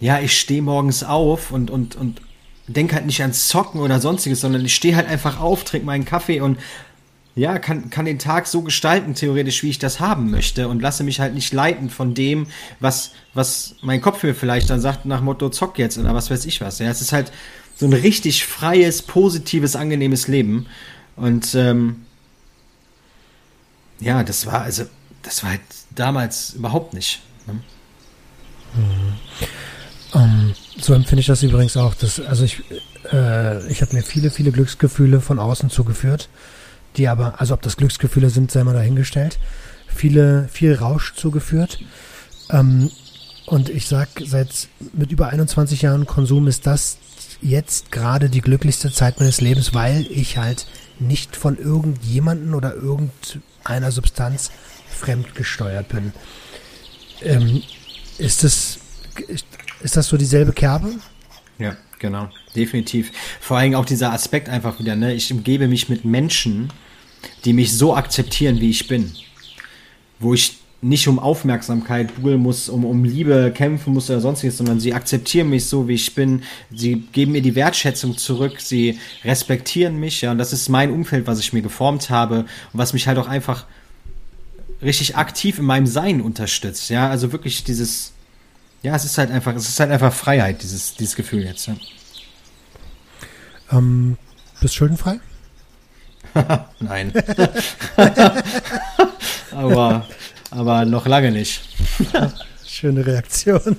ja, ich stehe morgens auf und, und, und denke halt nicht ans Zocken oder sonstiges, sondern ich stehe halt einfach auf, trinke meinen Kaffee und ja, kann, kann den Tag so gestalten, theoretisch, wie ich das haben möchte und lasse mich halt nicht leiten von dem, was, was mein Kopf mir vielleicht dann sagt, nach Motto, zock jetzt oder was weiß ich was. Ja, es ist halt so ein richtig freies, positives, angenehmes Leben. Und ähm, ja, das war, also, das war halt damals überhaupt nicht. Ne? Mhm. so empfinde ich das übrigens auch. Dass, also ich, äh, ich habe mir viele, viele Glücksgefühle von außen zugeführt, die aber, also ob das Glücksgefühle sind, sei mal dahingestellt, viele, viel Rausch zugeführt. Ähm, und ich sag, seit mit über 21 Jahren Konsum ist das jetzt gerade die glücklichste Zeit meines Lebens, weil ich halt nicht von irgendjemanden oder irgendeiner Substanz fremdgesteuert bin. Ähm, ist das ist das so dieselbe Kerbe? Ja, genau, definitiv. Vor allem auch dieser Aspekt einfach wieder, ne? Ich umgebe mich mit Menschen, die mich so akzeptieren, wie ich bin. Wo ich nicht um Aufmerksamkeit buhlen muss, um, um Liebe kämpfen muss oder sonstiges, sondern sie akzeptieren mich so, wie ich bin. Sie geben mir die Wertschätzung zurück, sie respektieren mich, ja, und das ist mein Umfeld, was ich mir geformt habe und was mich halt auch einfach richtig aktiv in meinem Sein unterstützt, ja, also wirklich dieses, ja, es ist halt einfach, es ist halt einfach Freiheit, dieses, dieses Gefühl jetzt, ja. Ähm, bist schuldenfrei? Nein. aber, aber noch lange nicht. Schöne Reaktion.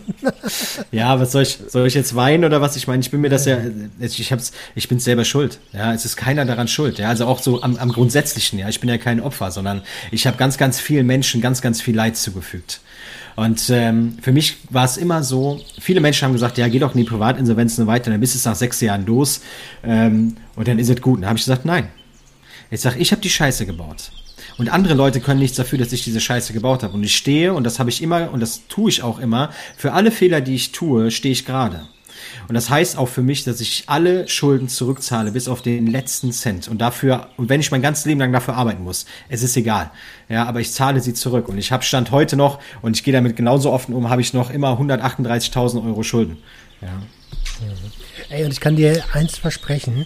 ja, was soll ich, soll ich jetzt weinen oder was? Ich meine, ich bin mir das ja, ich hab's, ich bin selber schuld. Ja, es ist keiner daran schuld. Ja, also auch so am, am Grundsätzlichen. Ja, ich bin ja kein Opfer, sondern ich habe ganz, ganz vielen Menschen ganz, ganz viel Leid zugefügt. Und ähm, für mich war es immer so, viele Menschen haben gesagt, ja, geh doch in die Privatinsolvenzen weiter, dann bist du es nach sechs Jahren los ähm, und dann ist es gut. Dann habe ich gesagt, nein. Jetzt sag ich, habe die Scheiße gebaut. Und andere Leute können nichts dafür, dass ich diese Scheiße gebaut habe. Und ich stehe, und das habe ich immer, und das tue ich auch immer, für alle Fehler, die ich tue, stehe ich gerade. Und das heißt auch für mich, dass ich alle Schulden zurückzahle, bis auf den letzten Cent. Und dafür, und wenn ich mein ganzes Leben lang dafür arbeiten muss, es ist egal. Ja, aber ich zahle sie zurück. Und ich habe Stand heute noch, und ich gehe damit genauso offen um, habe ich noch immer 138.000 Euro Schulden. Ja. Ey, und ich kann dir eins versprechen,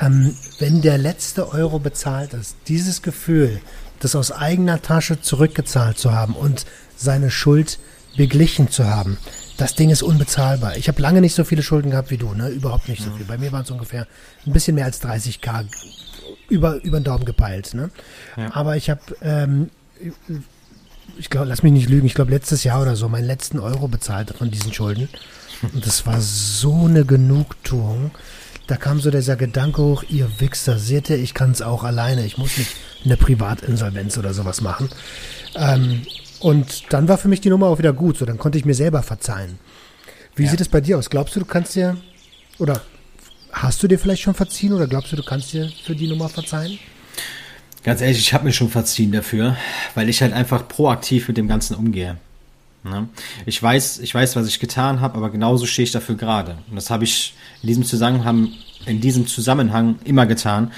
ähm, wenn der letzte Euro bezahlt ist, dieses Gefühl, das aus eigener Tasche zurückgezahlt zu haben und seine Schuld beglichen zu haben, das Ding ist unbezahlbar. Ich habe lange nicht so viele Schulden gehabt wie du, ne? Überhaupt nicht so viel. Bei mir waren es ungefähr ein bisschen mehr als 30k über, über den Daumen gepeilt, ne? Ja. Aber ich habe, ähm, ich glaube, lass mich nicht lügen, ich glaube letztes Jahr oder so meinen letzten Euro bezahlt von diesen Schulden. Und das war so eine Genugtuung. Da kam so dieser Gedanke hoch, ihr Wichser, seht ihr, ich kann es auch alleine. Ich muss nicht eine Privatinsolvenz oder sowas machen. Ähm, und dann war für mich die Nummer auch wieder gut, so dann konnte ich mir selber verzeihen. Wie ja. sieht es bei dir aus? Glaubst du, du kannst dir, oder hast du dir vielleicht schon verziehen oder glaubst du, du kannst dir für die Nummer verzeihen? Ganz ehrlich, ich habe mir schon verziehen dafür, weil ich halt einfach proaktiv mit dem Ganzen umgehe. Ne? Ich weiß, ich weiß, was ich getan habe, aber genauso stehe ich dafür gerade. Und das habe ich in diesem Zusammenhang, in diesem Zusammenhang immer getan.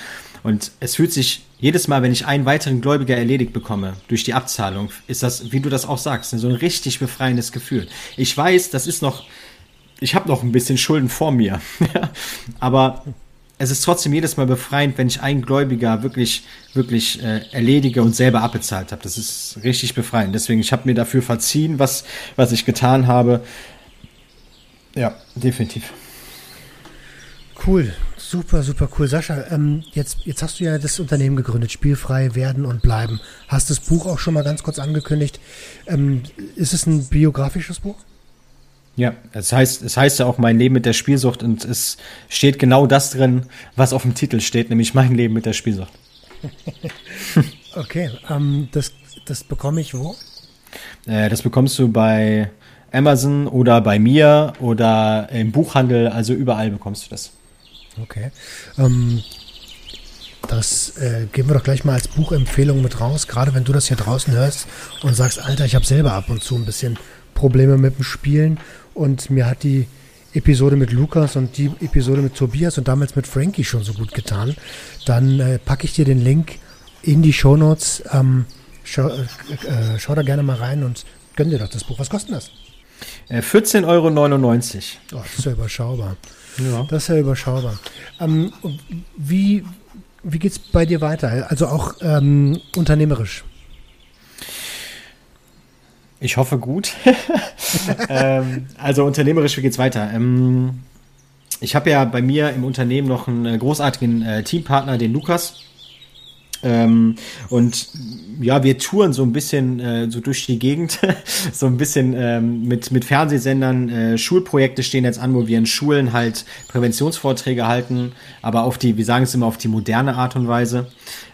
Und es fühlt sich jedes Mal, wenn ich einen weiteren Gläubiger erledigt bekomme durch die Abzahlung, ist das, wie du das auch sagst, so ein richtig befreiendes Gefühl. Ich weiß, das ist noch, ich habe noch ein bisschen Schulden vor mir, aber es ist trotzdem jedes Mal befreiend, wenn ich einen Gläubiger wirklich, wirklich äh, erledige und selber abbezahlt habe. Das ist richtig befreiend. Deswegen, ich habe mir dafür verziehen, was, was ich getan habe. Ja, definitiv. Cool. Super, super cool. Sascha, ähm, jetzt, jetzt hast du ja das Unternehmen gegründet, Spielfrei werden und bleiben. Hast das Buch auch schon mal ganz kurz angekündigt. Ähm, ist es ein biografisches Buch? Ja, es heißt, es heißt ja auch mein Leben mit der Spielsucht und es steht genau das drin, was auf dem Titel steht, nämlich mein Leben mit der Spielsucht. okay, ähm, das, das bekomme ich wo? Äh, das bekommst du bei Amazon oder bei mir oder im Buchhandel, also überall bekommst du das. Okay. Ähm, das äh, geben wir doch gleich mal als Buchempfehlung mit raus, gerade wenn du das hier draußen hörst und sagst, Alter, ich habe selber ab und zu ein bisschen Probleme mit dem Spielen und mir hat die Episode mit Lukas und die Episode mit Tobias und damals mit Frankie schon so gut getan, dann äh, packe ich dir den Link in die Shownotes. Ähm, schau, äh, äh, schau da gerne mal rein und gönn dir doch das Buch. Was kostet das? 14,99 äh, Euro. Oh, das ist ja überschaubar. Ja. Das ist ja überschaubar. Ähm, wie wie geht es bei dir weiter? Also auch ähm, unternehmerisch? Ich hoffe gut. ähm, also unternehmerisch, wie geht's weiter? Ähm, ich habe ja bei mir im Unternehmen noch einen großartigen äh, Teampartner, den Lukas. Ähm, und ja, wir touren so ein bisschen äh, so durch die Gegend, so ein bisschen ähm, mit, mit Fernsehsendern. Äh, Schulprojekte stehen jetzt an, wo wir in Schulen halt Präventionsvorträge halten, aber auf die, wir sagen es immer, auf die moderne Art und Weise.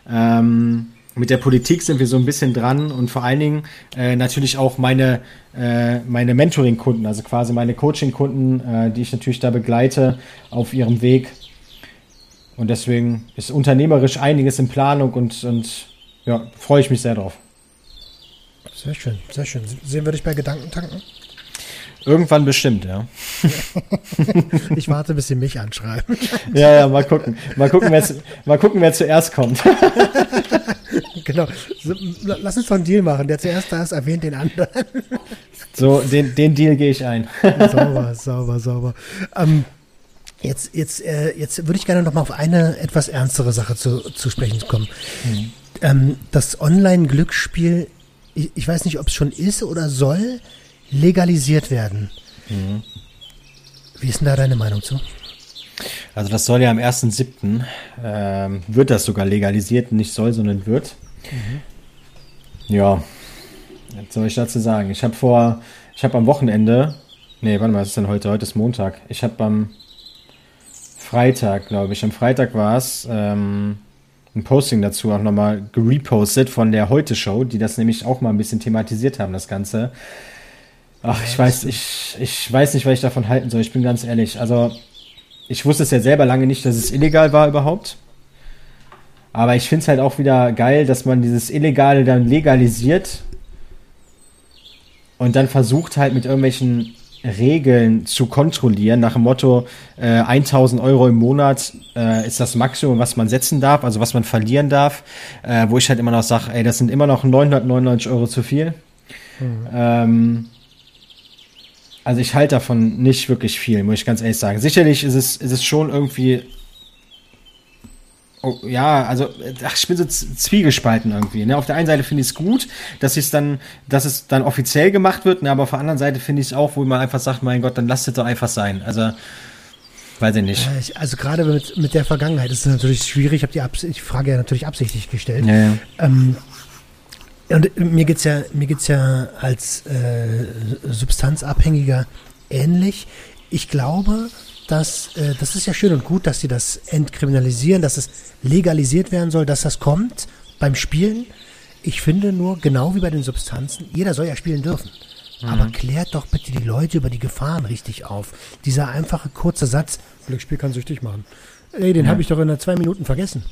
Ähm, mit der Politik sind wir so ein bisschen dran und vor allen Dingen äh, natürlich auch meine, äh, meine Mentoring-Kunden, also quasi meine Coaching-Kunden, äh, die ich natürlich da begleite auf ihrem Weg und deswegen ist unternehmerisch einiges in Planung und, und ja, freue ich mich sehr drauf. Sehr schön, sehr schön. Sehen wir dich bei Gedankentanken? Irgendwann bestimmt, ja. ich warte, bis sie mich anschreiben. ja, ja, mal gucken. Mal gucken, wer, mal gucken, wer zuerst kommt. genau. Lass uns doch einen Deal machen. Der zuerst da ist, erwähnt den anderen. so, den, den Deal gehe ich ein. sauber, sauber, sauber. Ähm, Jetzt, jetzt, äh, jetzt würde ich gerne noch mal auf eine etwas ernstere Sache zu, zu sprechen kommen. Mhm. Ähm, das Online-Glücksspiel, ich, ich, weiß nicht, ob es schon ist oder soll legalisiert werden. Mhm. Wie ist denn da deine Meinung zu? Also das soll ja am 1.7. Ähm, wird das sogar legalisiert, nicht soll, sondern wird. Mhm. Ja, was soll ich dazu sagen? Ich habe vor, ich habe am Wochenende, nee, warte mal, was ist denn heute? Heute ist Montag. Ich habe am Freitag, glaube ich. Am Freitag war es ähm, ein Posting dazu auch nochmal gerepostet von der Heute-Show, die das nämlich auch mal ein bisschen thematisiert haben, das Ganze. Ach, ich weiß, ich, ich weiß nicht, was ich davon halten soll. Ich bin ganz ehrlich. Also, ich wusste es ja selber lange nicht, dass es illegal war überhaupt. Aber ich finde es halt auch wieder geil, dass man dieses Illegale dann legalisiert und dann versucht halt mit irgendwelchen Regeln zu kontrollieren, nach dem Motto, äh, 1000 Euro im Monat äh, ist das Maximum, was man setzen darf, also was man verlieren darf, äh, wo ich halt immer noch sage, ey, das sind immer noch 999 Euro zu viel. Mhm. Ähm, also ich halte davon nicht wirklich viel, muss ich ganz ehrlich sagen. Sicherlich ist es, ist es schon irgendwie Oh, ja, also ach, ich bin so zwiegespalten irgendwie. Ne? Auf der einen Seite finde ich es gut, dass es dann, dass es dann offiziell gemacht wird, ne? aber auf der anderen Seite finde ich es auch, wo man einfach sagt, mein Gott, dann lasst es doch einfach sein. Also weiß ich nicht. Also gerade mit, mit der Vergangenheit ist es natürlich schwierig. Ich habe die, Abs ich Frage ja natürlich absichtlich gestellt. Ja, ja. Ähm, und mir geht's ja, mir geht's ja als äh, Substanzabhängiger ähnlich. Ich glaube, dass äh, das ist ja schön und gut, dass sie das entkriminalisieren, dass es legalisiert werden soll, dass das kommt beim Spielen. Ich finde nur, genau wie bei den Substanzen, jeder soll ja spielen dürfen. Mhm. Aber klärt doch bitte die Leute über die Gefahren richtig auf. Dieser einfache kurze Satz, Glücksspiel kann süchtig machen. Ey, den ja. habe ich doch in zwei Minuten vergessen.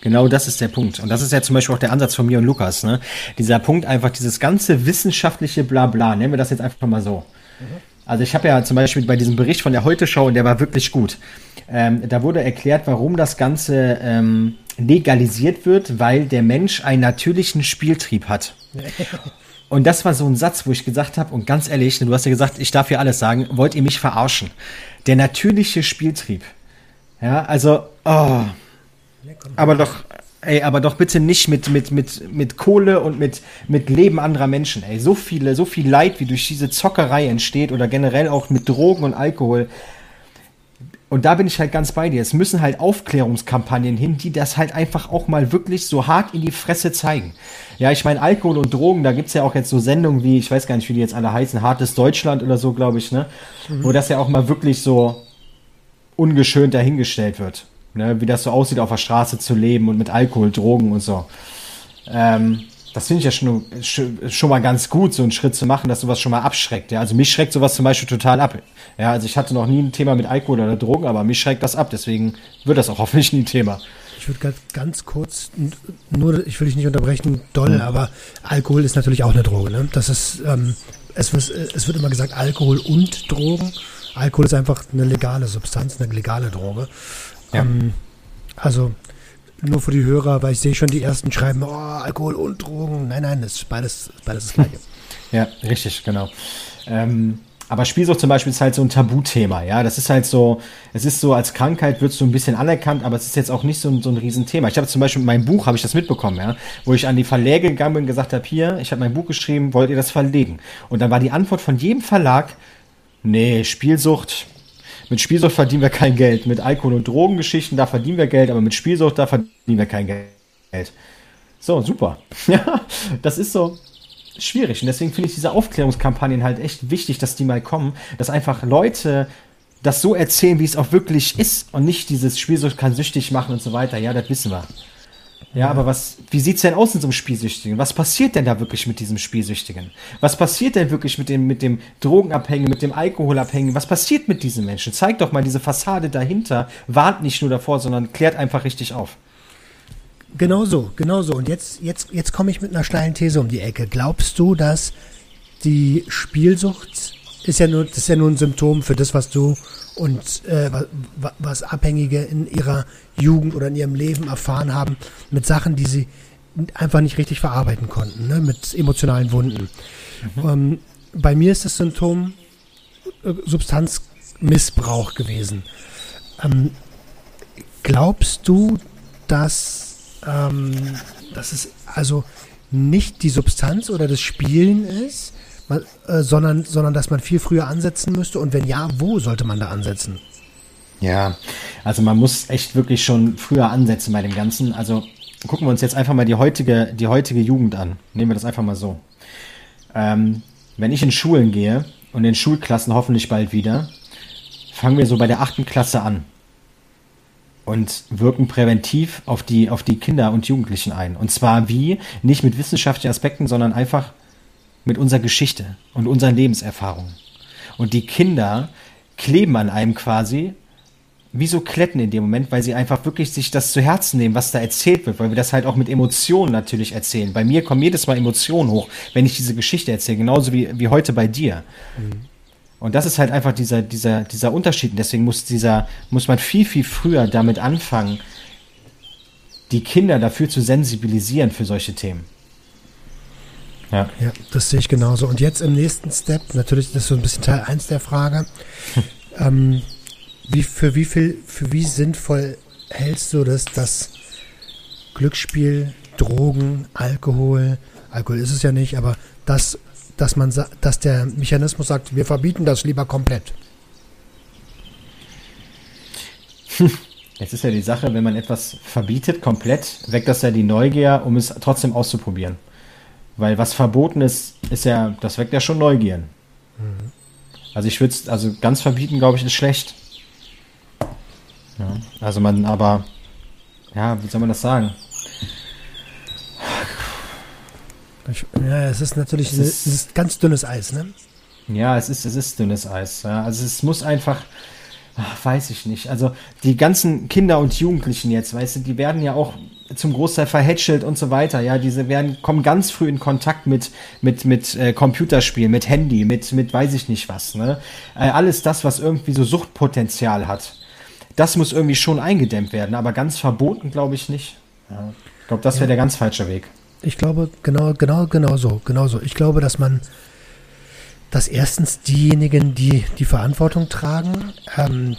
Genau das ist der Punkt. Und das ist ja zum Beispiel auch der Ansatz von mir und Lukas. Ne? Dieser Punkt einfach, dieses ganze wissenschaftliche Blabla, nennen wir das jetzt einfach mal so. Mhm also ich habe ja zum Beispiel bei diesem Bericht von der Heute-Show, und der war wirklich gut, ähm, da wurde erklärt, warum das Ganze ähm, legalisiert wird, weil der Mensch einen natürlichen Spieltrieb hat. Und das war so ein Satz, wo ich gesagt habe, und ganz ehrlich, du hast ja gesagt, ich darf hier alles sagen, wollt ihr mich verarschen? Der natürliche Spieltrieb. Ja, also, oh. Aber doch, Ey, aber doch bitte nicht mit, mit, mit, mit Kohle und mit, mit Leben anderer Menschen. Ey, so viele, so viel Leid, wie durch diese Zockerei entsteht oder generell auch mit Drogen und Alkohol. Und da bin ich halt ganz bei dir. Es müssen halt Aufklärungskampagnen hin, die das halt einfach auch mal wirklich so hart in die Fresse zeigen. Ja, ich meine, Alkohol und Drogen, da gibt's ja auch jetzt so Sendungen wie, ich weiß gar nicht, wie die jetzt alle heißen, Hartes Deutschland oder so, glaube ich, ne? Mhm. Wo das ja auch mal wirklich so ungeschönt dahingestellt wird ne, wie das so aussieht, auf der Straße zu leben und mit Alkohol, Drogen und so. Ähm, das finde ich ja schon, schon mal ganz gut, so einen Schritt zu machen, dass sowas schon mal abschreckt. Ja, also mich schreckt sowas zum Beispiel total ab. Ja, also ich hatte noch nie ein Thema mit Alkohol oder Drogen, aber mich schreckt das ab. Deswegen wird das auch hoffentlich nie ein Thema. Ich würde ganz, ganz kurz, nur, ich will dich nicht unterbrechen, doll, mhm. aber Alkohol ist natürlich auch eine Droge. Ne? Das ist, ähm, es, es wird immer gesagt, Alkohol und Drogen. Alkohol ist einfach eine legale Substanz, eine legale Droge. Ja. Ähm, also nur für die Hörer, weil ich sehe schon die ersten schreiben, oh, Alkohol und Drogen. Nein, nein, das ist beides, beides das Gleiche. Ja, richtig, genau. Ähm, aber Spielsucht zum Beispiel ist halt so ein Tabuthema, ja. Das ist halt so, es ist so, als Krankheit wird so ein bisschen anerkannt, aber es ist jetzt auch nicht so ein, so ein Riesenthema. Ich habe zum Beispiel in meinem Buch, habe ich das mitbekommen, ja, wo ich an die Verläge gegangen bin und gesagt habe, hier, ich habe mein Buch geschrieben, wollt ihr das verlegen? Und dann war die Antwort von jedem Verlag, nee, Spielsucht, mit Spielsucht verdienen wir kein Geld. Mit Alkohol- und Drogengeschichten, da verdienen wir Geld, aber mit Spielsucht, da verdienen wir kein Geld. So, super. Ja, das ist so schwierig. Und deswegen finde ich diese Aufklärungskampagnen halt echt wichtig, dass die mal kommen, dass einfach Leute das so erzählen, wie es auch wirklich ist und nicht dieses Spielsucht kann süchtig machen und so weiter. Ja, das wissen wir. Ja, aber was, wie sieht's denn aus in so einem Spielsüchtigen? Was passiert denn da wirklich mit diesem Spielsüchtigen? Was passiert denn wirklich mit dem, mit dem Drogenabhängigen, mit dem Alkoholabhängigen? Was passiert mit diesen Menschen? Zeigt doch mal diese Fassade dahinter, warnt nicht nur davor, sondern klärt einfach richtig auf. Genau so, genau so. Und jetzt, jetzt, jetzt komme ich mit einer steilen These um die Ecke. Glaubst du, dass die Spielsucht ist ja nur, das ist ja nur ein Symptom für das, was du und äh, was, Abhängige in ihrer Jugend oder in ihrem Leben erfahren haben, mit Sachen, die sie einfach nicht richtig verarbeiten konnten, ne? mit emotionalen Wunden. Mhm. Ähm, bei mir ist das Symptom äh, Substanzmissbrauch gewesen. Ähm, glaubst du, dass, ähm, dass es also nicht die Substanz oder das Spielen ist, man, äh, sondern, sondern dass man viel früher ansetzen müsste? Und wenn ja, wo sollte man da ansetzen? Ja, also man muss echt wirklich schon früher ansetzen bei dem Ganzen. Also gucken wir uns jetzt einfach mal die heutige, die heutige Jugend an. Nehmen wir das einfach mal so. Ähm, wenn ich in Schulen gehe und in Schulklassen hoffentlich bald wieder, fangen wir so bei der achten Klasse an und wirken präventiv auf die, auf die Kinder und Jugendlichen ein. Und zwar wie? Nicht mit wissenschaftlichen Aspekten, sondern einfach mit unserer Geschichte und unseren Lebenserfahrungen. Und die Kinder kleben an einem quasi wie so Kletten in dem Moment, weil sie einfach wirklich sich das zu Herzen nehmen, was da erzählt wird, weil wir das halt auch mit Emotionen natürlich erzählen. Bei mir kommen jedes Mal Emotionen hoch, wenn ich diese Geschichte erzähle, genauso wie, wie heute bei dir. Mhm. Und das ist halt einfach dieser, dieser, dieser Unterschied. Und deswegen muss dieser, muss man viel, viel früher damit anfangen, die Kinder dafür zu sensibilisieren für solche Themen. Ja. ja, das sehe ich genauso. Und jetzt im nächsten Step, natürlich, das ist so ein bisschen Teil 1 der Frage. ähm, wie, für wie viel, für wie sinnvoll hältst du das, dass Glücksspiel, Drogen, Alkohol, Alkohol ist es ja nicht, aber dass, dass man dass der Mechanismus sagt, wir verbieten das lieber komplett. Jetzt ist ja die Sache, wenn man etwas verbietet komplett, weckt das ja die Neugier, um es trotzdem auszuprobieren. Weil was verboten ist, ist ja, das weckt ja schon Neugieren. Mhm. Also ich würde es, also ganz verbieten, glaube ich, ist schlecht. Ja, also man, aber, ja, wie soll man das sagen? Ja, es ist natürlich, es ist, es ist ganz dünnes Eis, ne? Ja, es ist, es ist dünnes Eis. Ja. Also es muss einfach, ach, weiß ich nicht. Also die ganzen Kinder und Jugendlichen jetzt, weißt du, die werden ja auch zum Großteil verhätschelt und so weiter. Ja, diese werden kommen ganz früh in Kontakt mit mit mit äh, Computerspielen, mit Handy, mit mit weiß ich nicht was. Ne, äh, alles das, was irgendwie so Suchtpotenzial hat, das muss irgendwie schon eingedämmt werden. Aber ganz verboten, glaube ich nicht. Ja. Ich glaube, das wäre ja. der ganz falsche Weg. Ich glaube genau genau genau so genau so. Ich glaube, dass man dass erstens diejenigen, die die Verantwortung tragen, ähm,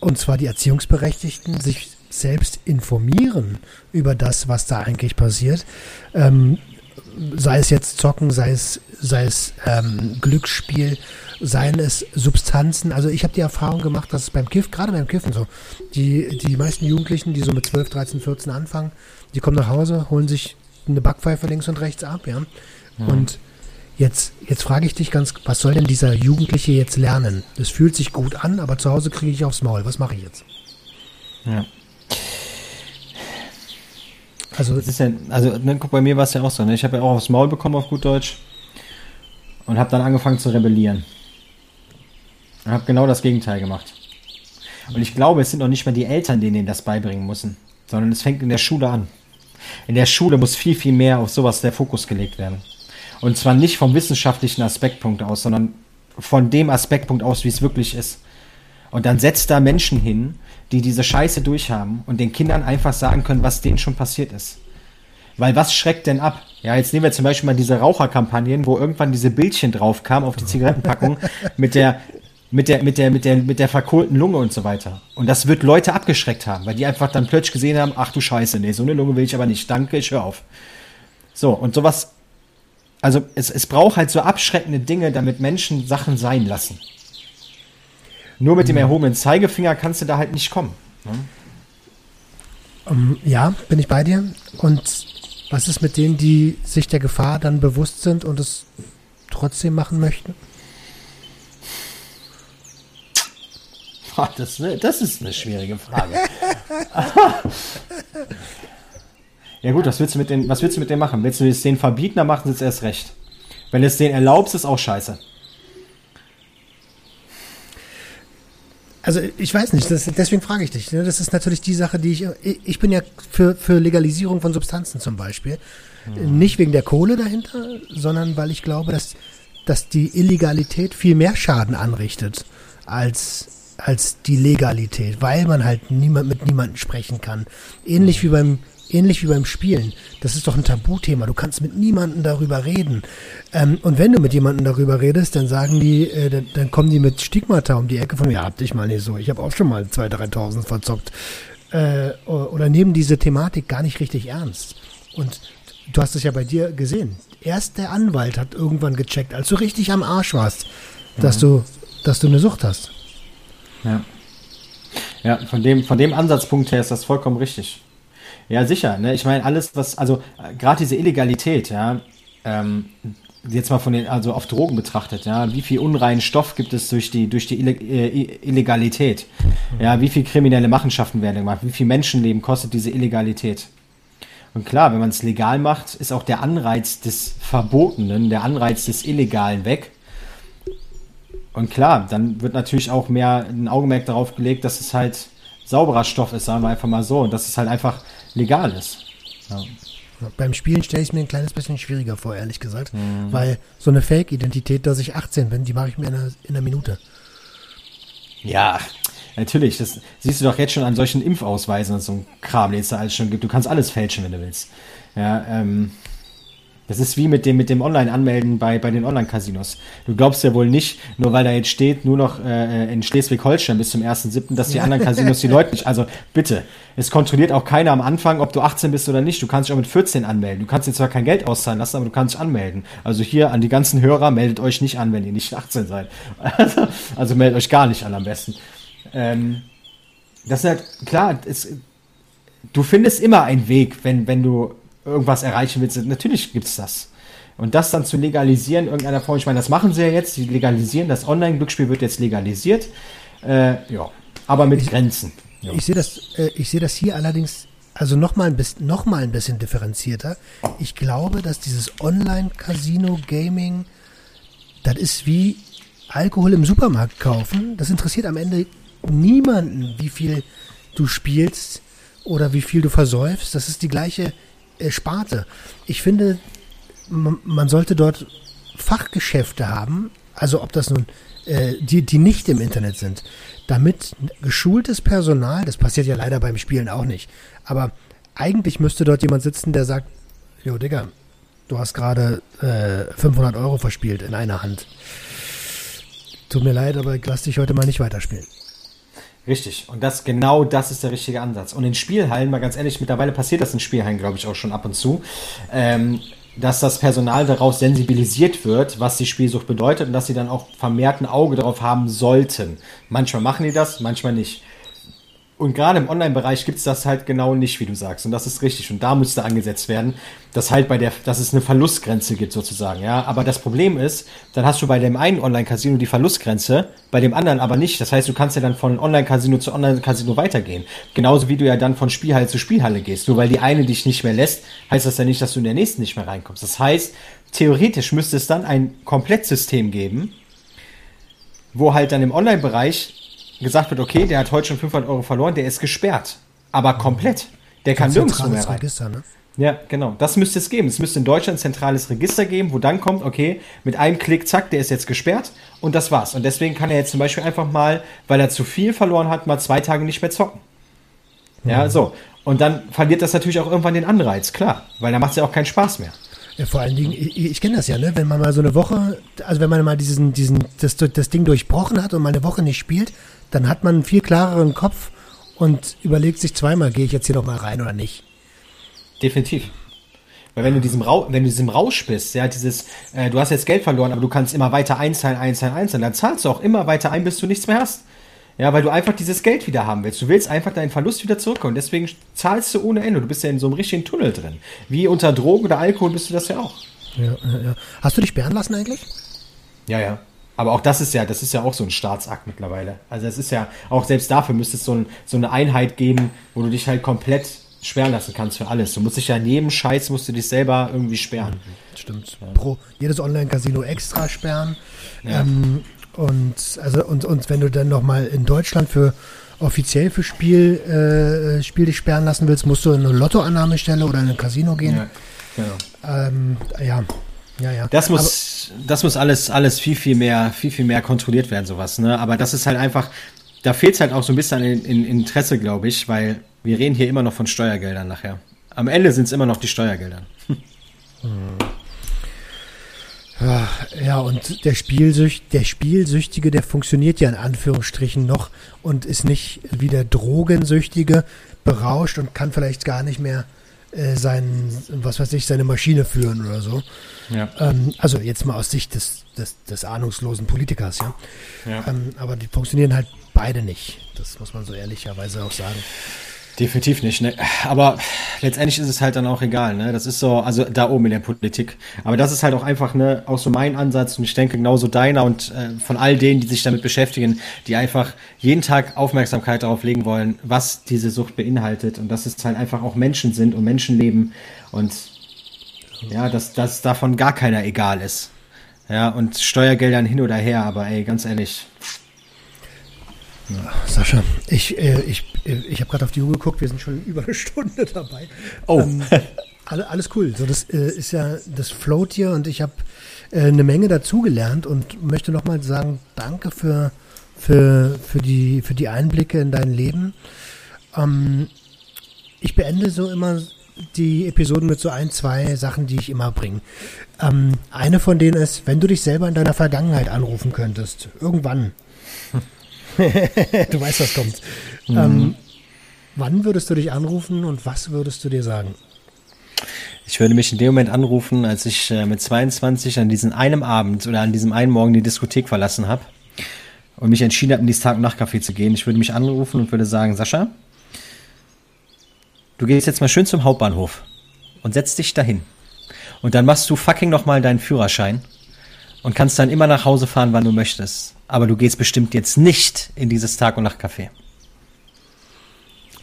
und zwar die Erziehungsberechtigten, sich selbst informieren über das, was da eigentlich passiert. Ähm, sei es jetzt Zocken, sei es, sei es ähm, Glücksspiel, seien es Substanzen. Also ich habe die Erfahrung gemacht, dass es beim Kiff, gerade beim Kiffen so, die, die meisten Jugendlichen, die so mit 12, 13, 14 anfangen, die kommen nach Hause, holen sich eine Backpfeife links und rechts ab, ja. ja. Und jetzt, jetzt frage ich dich ganz, was soll denn dieser Jugendliche jetzt lernen? Das fühlt sich gut an, aber zu Hause kriege ich aufs Maul. Was mache ich jetzt? Ja. Also, das ist ja, also ne, guck, bei mir war es ja auch so. Ne? Ich habe ja auch aufs Maul bekommen auf gut Deutsch und habe dann angefangen zu rebellieren. Und habe genau das Gegenteil gemacht. Und ich glaube, es sind noch nicht mal die Eltern, denen das beibringen müssen, sondern es fängt in der Schule an. In der Schule muss viel, viel mehr auf sowas der Fokus gelegt werden. Und zwar nicht vom wissenschaftlichen Aspektpunkt aus, sondern von dem Aspektpunkt aus, wie es wirklich ist. Und dann setzt da Menschen hin, die diese Scheiße durchhaben und den Kindern einfach sagen können, was denen schon passiert ist. Weil was schreckt denn ab? Ja, jetzt nehmen wir zum Beispiel mal diese Raucherkampagnen, wo irgendwann diese Bildchen drauf kam auf die Zigarettenpackung mit der, mit der, mit der, mit der, mit der verkohlten Lunge und so weiter. Und das wird Leute abgeschreckt haben, weil die einfach dann plötzlich gesehen haben, ach du Scheiße, nee, so eine Lunge will ich aber nicht. Danke, ich höre auf. So, und sowas, also es, es braucht halt so abschreckende Dinge, damit Menschen Sachen sein lassen. Nur mit dem mhm. erhobenen Zeigefinger kannst du da halt nicht kommen. Ne? Um, ja, bin ich bei dir. Und was ist mit denen, die sich der Gefahr dann bewusst sind und es trotzdem machen möchten? Das, das ist eine schwierige Frage. ja gut, was willst du mit denen, was willst du mit denen machen? Willst du es denen verbieten, dann machen sie es erst recht. Wenn du es denen erlaubst, ist auch scheiße. Also ich weiß nicht, das, deswegen frage ich dich. Ne? Das ist natürlich die Sache, die ich. Ich bin ja für, für Legalisierung von Substanzen zum Beispiel. Mhm. Nicht wegen der Kohle dahinter, sondern weil ich glaube, dass, dass die Illegalität viel mehr Schaden anrichtet als, als die Legalität, weil man halt niemand mit niemandem sprechen kann. Ähnlich mhm. wie beim ähnlich wie beim Spielen. Das ist doch ein Tabuthema. Du kannst mit niemandem darüber reden. Ähm, und wenn du mit jemandem darüber redest, dann sagen die, äh, dann, dann, kommen die mit Stigmata um die Ecke von, ja, hab dich mal nicht so. Ich habe auch schon mal 2.000, 3.000 verzockt. Äh, oder nehmen diese Thematik gar nicht richtig ernst. Und du hast es ja bei dir gesehen. Erst der Anwalt hat irgendwann gecheckt, als du richtig am Arsch warst, mhm. dass du, dass du eine Sucht hast. Ja. Ja, von dem, von dem Ansatzpunkt her ist das vollkommen richtig. Ja, sicher. Ne? Ich meine, alles, was, also gerade diese Illegalität, ja, ähm, jetzt mal von den, also auf Drogen betrachtet, ja, wie viel unreinen Stoff gibt es durch die, durch die äh, Illegalität? Ja, wie viel kriminelle Machenschaften werden gemacht? Wie viel Menschenleben kostet diese Illegalität? Und klar, wenn man es legal macht, ist auch der Anreiz des Verbotenen, der Anreiz des Illegalen weg. Und klar, dann wird natürlich auch mehr ein Augenmerk darauf gelegt, dass es halt sauberer Stoff ist, sagen wir einfach mal so. Und dass es halt einfach legal ist. Ja. Beim Spielen stelle ich es mir ein kleines bisschen schwieriger vor, ehrlich gesagt. Mhm. Weil so eine Fake-Identität, dass ich 18 bin, die mache ich mir in einer, in einer Minute. Ja, natürlich. Das siehst du doch jetzt schon an solchen Impfausweisen und so ein Kram, den es da alles schon gibt. Du kannst alles fälschen, wenn du willst. Ja, ähm, das ist wie mit dem, mit dem Online-Anmelden bei, bei den Online-Casinos. Du glaubst ja wohl nicht, nur weil da jetzt steht, nur noch äh, in Schleswig-Holstein bis zum 1.7., dass die anderen Casinos die Leute nicht. Also bitte, es kontrolliert auch keiner am Anfang, ob du 18 bist oder nicht. Du kannst dich auch mit 14 anmelden. Du kannst dir zwar kein Geld auszahlen lassen, aber du kannst dich anmelden. Also hier an die ganzen Hörer, meldet euch nicht an, wenn ihr nicht 18 seid. Also, also meldet euch gar nicht an am besten. Ähm, das ist halt, klar, es, du findest immer einen Weg, wenn, wenn du irgendwas erreichen willst, natürlich gibt es das. Und das dann zu legalisieren, irgendeiner Form, ich meine, das machen sie ja jetzt, die legalisieren, das Online-Glücksspiel wird jetzt legalisiert, äh, ja, aber mit ich, Grenzen. Ja. Ich sehe das, äh, ich sehe das hier allerdings, also nochmal ein bisschen, noch mal ein bisschen differenzierter. Ich glaube, dass dieses Online-Casino-Gaming, das ist wie Alkohol im Supermarkt kaufen. Das interessiert am Ende niemanden, wie viel du spielst oder wie viel du versäufst. Das ist die gleiche Sparte. Ich finde, man sollte dort Fachgeschäfte haben, also ob das nun äh, die, die nicht im Internet sind, damit geschultes Personal, das passiert ja leider beim Spielen auch nicht, aber eigentlich müsste dort jemand sitzen, der sagt, jo Digga, du hast gerade äh, 500 Euro verspielt in einer Hand. Tut mir leid, aber lass dich heute mal nicht weiterspielen. Richtig. Und das, genau das ist der richtige Ansatz. Und in Spielhallen, mal ganz ehrlich, mittlerweile passiert das in Spielhallen, glaube ich, auch schon ab und zu, ähm, dass das Personal daraus sensibilisiert wird, was die Spielsucht bedeutet und dass sie dann auch vermehrt ein Auge darauf haben sollten. Manchmal machen die das, manchmal nicht. Und gerade im Online-Bereich gibt's das halt genau nicht, wie du sagst. Und das ist richtig. Und da müsste angesetzt werden, dass halt bei der, dass es eine Verlustgrenze gibt sozusagen. Ja, aber das Problem ist, dann hast du bei dem einen Online-Casino die Verlustgrenze, bei dem anderen aber nicht. Das heißt, du kannst ja dann von Online-Casino zu Online-Casino weitergehen. Genauso wie du ja dann von Spielhalle zu Spielhalle gehst. Nur weil die eine dich nicht mehr lässt, heißt das ja nicht, dass du in der nächsten nicht mehr reinkommst. Das heißt, theoretisch müsste es dann ein Komplettsystem geben, wo halt dann im Online-Bereich gesagt wird, okay, der hat heute schon 500 Euro verloren, der ist gesperrt. Aber komplett. Der kann nirgendwo mehr rein. Register, ne? Ja, genau. Das müsste es geben. Es müsste in Deutschland ein zentrales Register geben, wo dann kommt, okay, mit einem Klick, zack, der ist jetzt gesperrt und das war's. Und deswegen kann er jetzt zum Beispiel einfach mal, weil er zu viel verloren hat, mal zwei Tage nicht mehr zocken. Ja, mhm. so. Und dann verliert das natürlich auch irgendwann den Anreiz, klar, weil da macht es ja auch keinen Spaß mehr. Ja, vor allen Dingen, ich, ich kenne das ja, ne? Wenn man mal so eine Woche, also wenn man mal diesen, diesen, das, das Ding durchbrochen hat und mal eine Woche nicht spielt, dann hat man einen viel klareren Kopf und überlegt sich zweimal, gehe ich jetzt hier noch mal rein oder nicht. Definitiv. Weil wenn du diesem Rausch, wenn du diesem Rausch bist, ja, dieses, äh, du hast jetzt Geld verloren, aber du kannst immer weiter einzahlen, einzahlen, einzahlen, dann zahlst du auch immer weiter ein, bis du nichts mehr hast. Ja, weil du einfach dieses Geld wieder haben willst. Du willst einfach deinen Verlust wieder zurückkommen. Deswegen zahlst du ohne Ende. Du bist ja in so einem richtigen Tunnel drin. Wie unter Drogen oder Alkohol bist du das ja auch. Ja, ja, ja. Hast du dich sperren lassen eigentlich? Ja, ja. Aber auch das ist ja, das ist ja auch so ein Staatsakt mittlerweile. Also es ist ja, auch selbst dafür müsste es so, ein, so eine Einheit geben, wo du dich halt komplett sperren lassen kannst für alles. Du musst dich ja in jedem Scheiß, musst du dich selber irgendwie sperren. Stimmt. Pro jedes Online-Casino extra sperren. Ja. Ähm, und, also, und, und wenn du dann nochmal in Deutschland für offiziell für Spiel, äh, Spiel dich sperren lassen willst, musst du in eine Lottoannahmestelle oder in ein Casino gehen. Ja, genau. Ähm, ja, ja, ja. Das muss, aber, das muss alles, alles viel, viel mehr, viel, viel mehr kontrolliert werden, sowas, ne? Aber das ist halt einfach, da fehlt es halt auch so ein bisschen an in, in Interesse, glaube ich, weil wir reden hier immer noch von Steuergeldern nachher. Am Ende sind es immer noch die Steuergelder. Ja, und der, Spielsücht, der Spielsüchtige, der funktioniert ja in Anführungsstrichen noch und ist nicht wie der Drogensüchtige berauscht und kann vielleicht gar nicht mehr äh, sein, was weiß ich, seine Maschine führen oder so. Ja. Ähm, also jetzt mal aus Sicht des, des, des ahnungslosen Politikers, ja. ja. Ähm, aber die funktionieren halt beide nicht. Das muss man so ehrlicherweise auch sagen. Definitiv nicht, ne? Aber letztendlich ist es halt dann auch egal, ne? Das ist so, also da oben in der Politik. Aber das ist halt auch einfach, ne, auch so mein Ansatz und ich denke genauso deiner und äh, von all denen, die sich damit beschäftigen, die einfach jeden Tag Aufmerksamkeit darauf legen wollen, was diese Sucht beinhaltet und dass es halt einfach auch Menschen sind und Menschenleben und ja, dass, dass davon gar keiner egal ist. Ja, und Steuergeldern hin oder her, aber ey, ganz ehrlich, Sascha, ich, äh, ich, äh, ich habe gerade auf die Uhr geguckt, wir sind schon über eine Stunde dabei. Oh. Ähm, alle, alles cool. So, das äh, ist ja, das float hier und ich habe äh, eine Menge dazugelernt und möchte nochmal sagen, danke für, für, für, die, für die Einblicke in dein Leben. Ähm, ich beende so immer die Episoden mit so ein, zwei Sachen, die ich immer bringe. Ähm, eine von denen ist, wenn du dich selber in deiner Vergangenheit anrufen könntest, irgendwann, du weißt, was kommt. Mhm. Ähm, wann würdest du dich anrufen und was würdest du dir sagen? Ich würde mich in dem Moment anrufen, als ich äh, mit 22 an diesem einen Abend oder an diesem einen Morgen die Diskothek verlassen habe und mich entschieden habe, in dieses Tag- und Nachtcafé zu gehen. Ich würde mich anrufen und würde sagen, Sascha, du gehst jetzt mal schön zum Hauptbahnhof und setzt dich dahin. Und dann machst du fucking nochmal deinen Führerschein und kannst dann immer nach Hause fahren, wann du möchtest. Aber du gehst bestimmt jetzt nicht in dieses Tag- und Nachtcafé.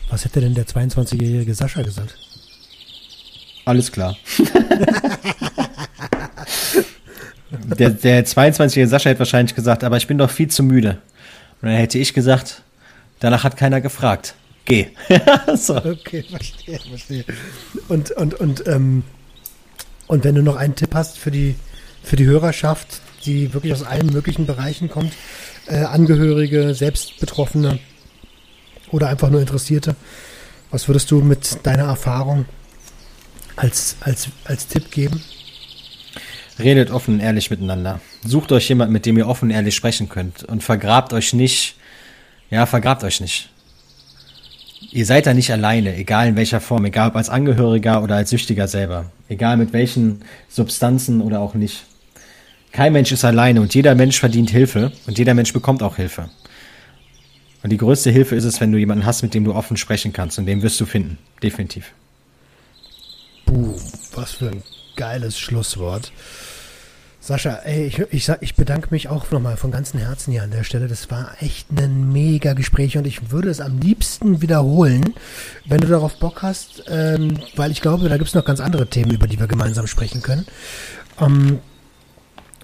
Was hätte denn der 22-jährige Sascha gesagt? Alles klar. der, der 22-jährige Sascha hätte wahrscheinlich gesagt, aber ich bin doch viel zu müde. Und dann hätte ich gesagt, danach hat keiner gefragt. Geh. so. Okay, verstehe, verstehe. Und, und, und, ähm, und wenn du noch einen Tipp hast für die, für die Hörerschaft, die wirklich aus allen möglichen Bereichen kommt. Äh, Angehörige, Selbstbetroffene oder einfach nur Interessierte. Was würdest du mit deiner Erfahrung als, als, als Tipp geben? Redet offen und ehrlich miteinander. Sucht euch jemanden, mit dem ihr offen und ehrlich sprechen könnt. Und vergrabt euch nicht. Ja, vergrabt euch nicht. Ihr seid da nicht alleine, egal in welcher Form, egal ob als Angehöriger oder als Süchtiger selber. Egal mit welchen Substanzen oder auch nicht. Kein Mensch ist alleine und jeder Mensch verdient Hilfe und jeder Mensch bekommt auch Hilfe. Und die größte Hilfe ist es, wenn du jemanden hast, mit dem du offen sprechen kannst und den wirst du finden. Definitiv. Boom, was für ein geiles Schlusswort. Sascha, ey, ich, ich, ich bedanke mich auch nochmal von ganzem Herzen hier an der Stelle. Das war echt ein mega Gespräch und ich würde es am liebsten wiederholen, wenn du darauf Bock hast, ähm, weil ich glaube, da gibt es noch ganz andere Themen, über die wir gemeinsam sprechen können. Ähm,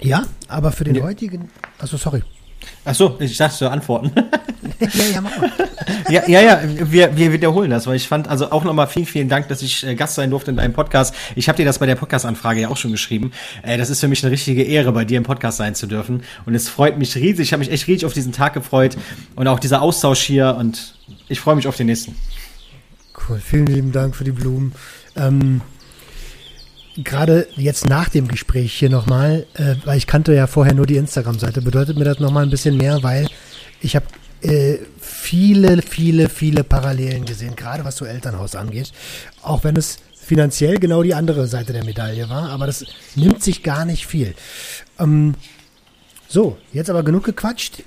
ja, aber für den ja. heutigen. Achso, sorry. Ach so, ich dachte antworten. ja, ja, mach mal. ja, ja, ja, wir, wir wiederholen das, weil ich fand, also auch nochmal vielen, vielen Dank, dass ich äh, Gast sein durfte in deinem Podcast. Ich habe dir das bei der Podcast-Anfrage ja auch schon geschrieben. Äh, das ist für mich eine richtige Ehre, bei dir im Podcast sein zu dürfen. Und es freut mich riesig. Ich habe mich echt riesig auf diesen Tag gefreut und auch dieser Austausch hier und ich freue mich auf den nächsten. Cool, vielen lieben Dank für die Blumen. Ähm, gerade jetzt nach dem Gespräch hier nochmal, äh, weil ich kannte ja vorher nur die Instagram-Seite, bedeutet mir das nochmal ein bisschen mehr, weil ich habe äh, viele, viele, viele Parallelen gesehen, gerade was so Elternhaus angeht. Auch wenn es finanziell genau die andere Seite der Medaille war, aber das nimmt sich gar nicht viel. Ähm, so, jetzt aber genug gequatscht.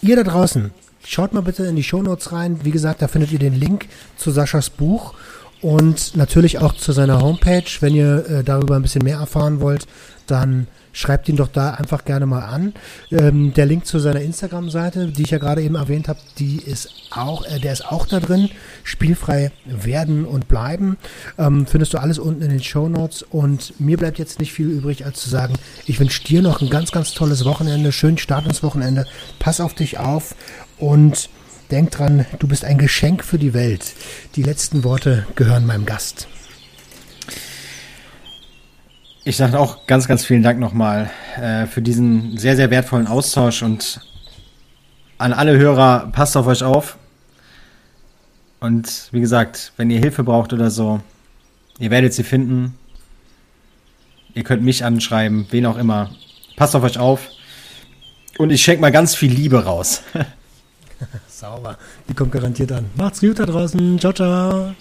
Ihr da draußen, schaut mal bitte in die Shownotes rein. Wie gesagt, da findet ihr den Link zu Saschas Buch und natürlich auch zu seiner Homepage. Wenn ihr äh, darüber ein bisschen mehr erfahren wollt, dann schreibt ihn doch da einfach gerne mal an. Ähm, der Link zu seiner Instagram-Seite, die ich ja gerade eben erwähnt habe, die ist auch, äh, der ist auch da drin. Spielfrei werden und bleiben. Ähm, findest du alles unten in den Show Notes. Und mir bleibt jetzt nicht viel übrig, als zu sagen, ich wünsche dir noch ein ganz, ganz tolles Wochenende, schönen Start ins Wochenende. Pass auf dich auf und denk dran, du bist ein Geschenk für die Welt. Die letzten Worte gehören meinem Gast. Ich sage auch ganz, ganz vielen Dank nochmal äh, für diesen sehr, sehr wertvollen Austausch und an alle Hörer, passt auf euch auf. Und wie gesagt, wenn ihr Hilfe braucht oder so, ihr werdet sie finden. Ihr könnt mich anschreiben, wen auch immer. Passt auf euch auf. Und ich schenke mal ganz viel Liebe raus. Sauber. Die kommt garantiert an. Macht's gut da draußen. Ciao, ciao.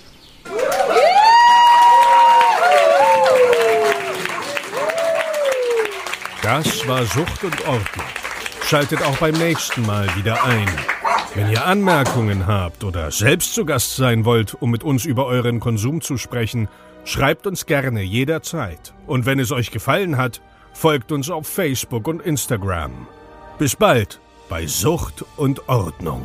Das war Sucht und Ordnung. Schaltet auch beim nächsten Mal wieder ein. Wenn ihr Anmerkungen habt oder selbst zu Gast sein wollt, um mit uns über euren Konsum zu sprechen, schreibt uns gerne jederzeit. Und wenn es euch gefallen hat, folgt uns auf Facebook und Instagram. Bis bald bei Sucht und Ordnung.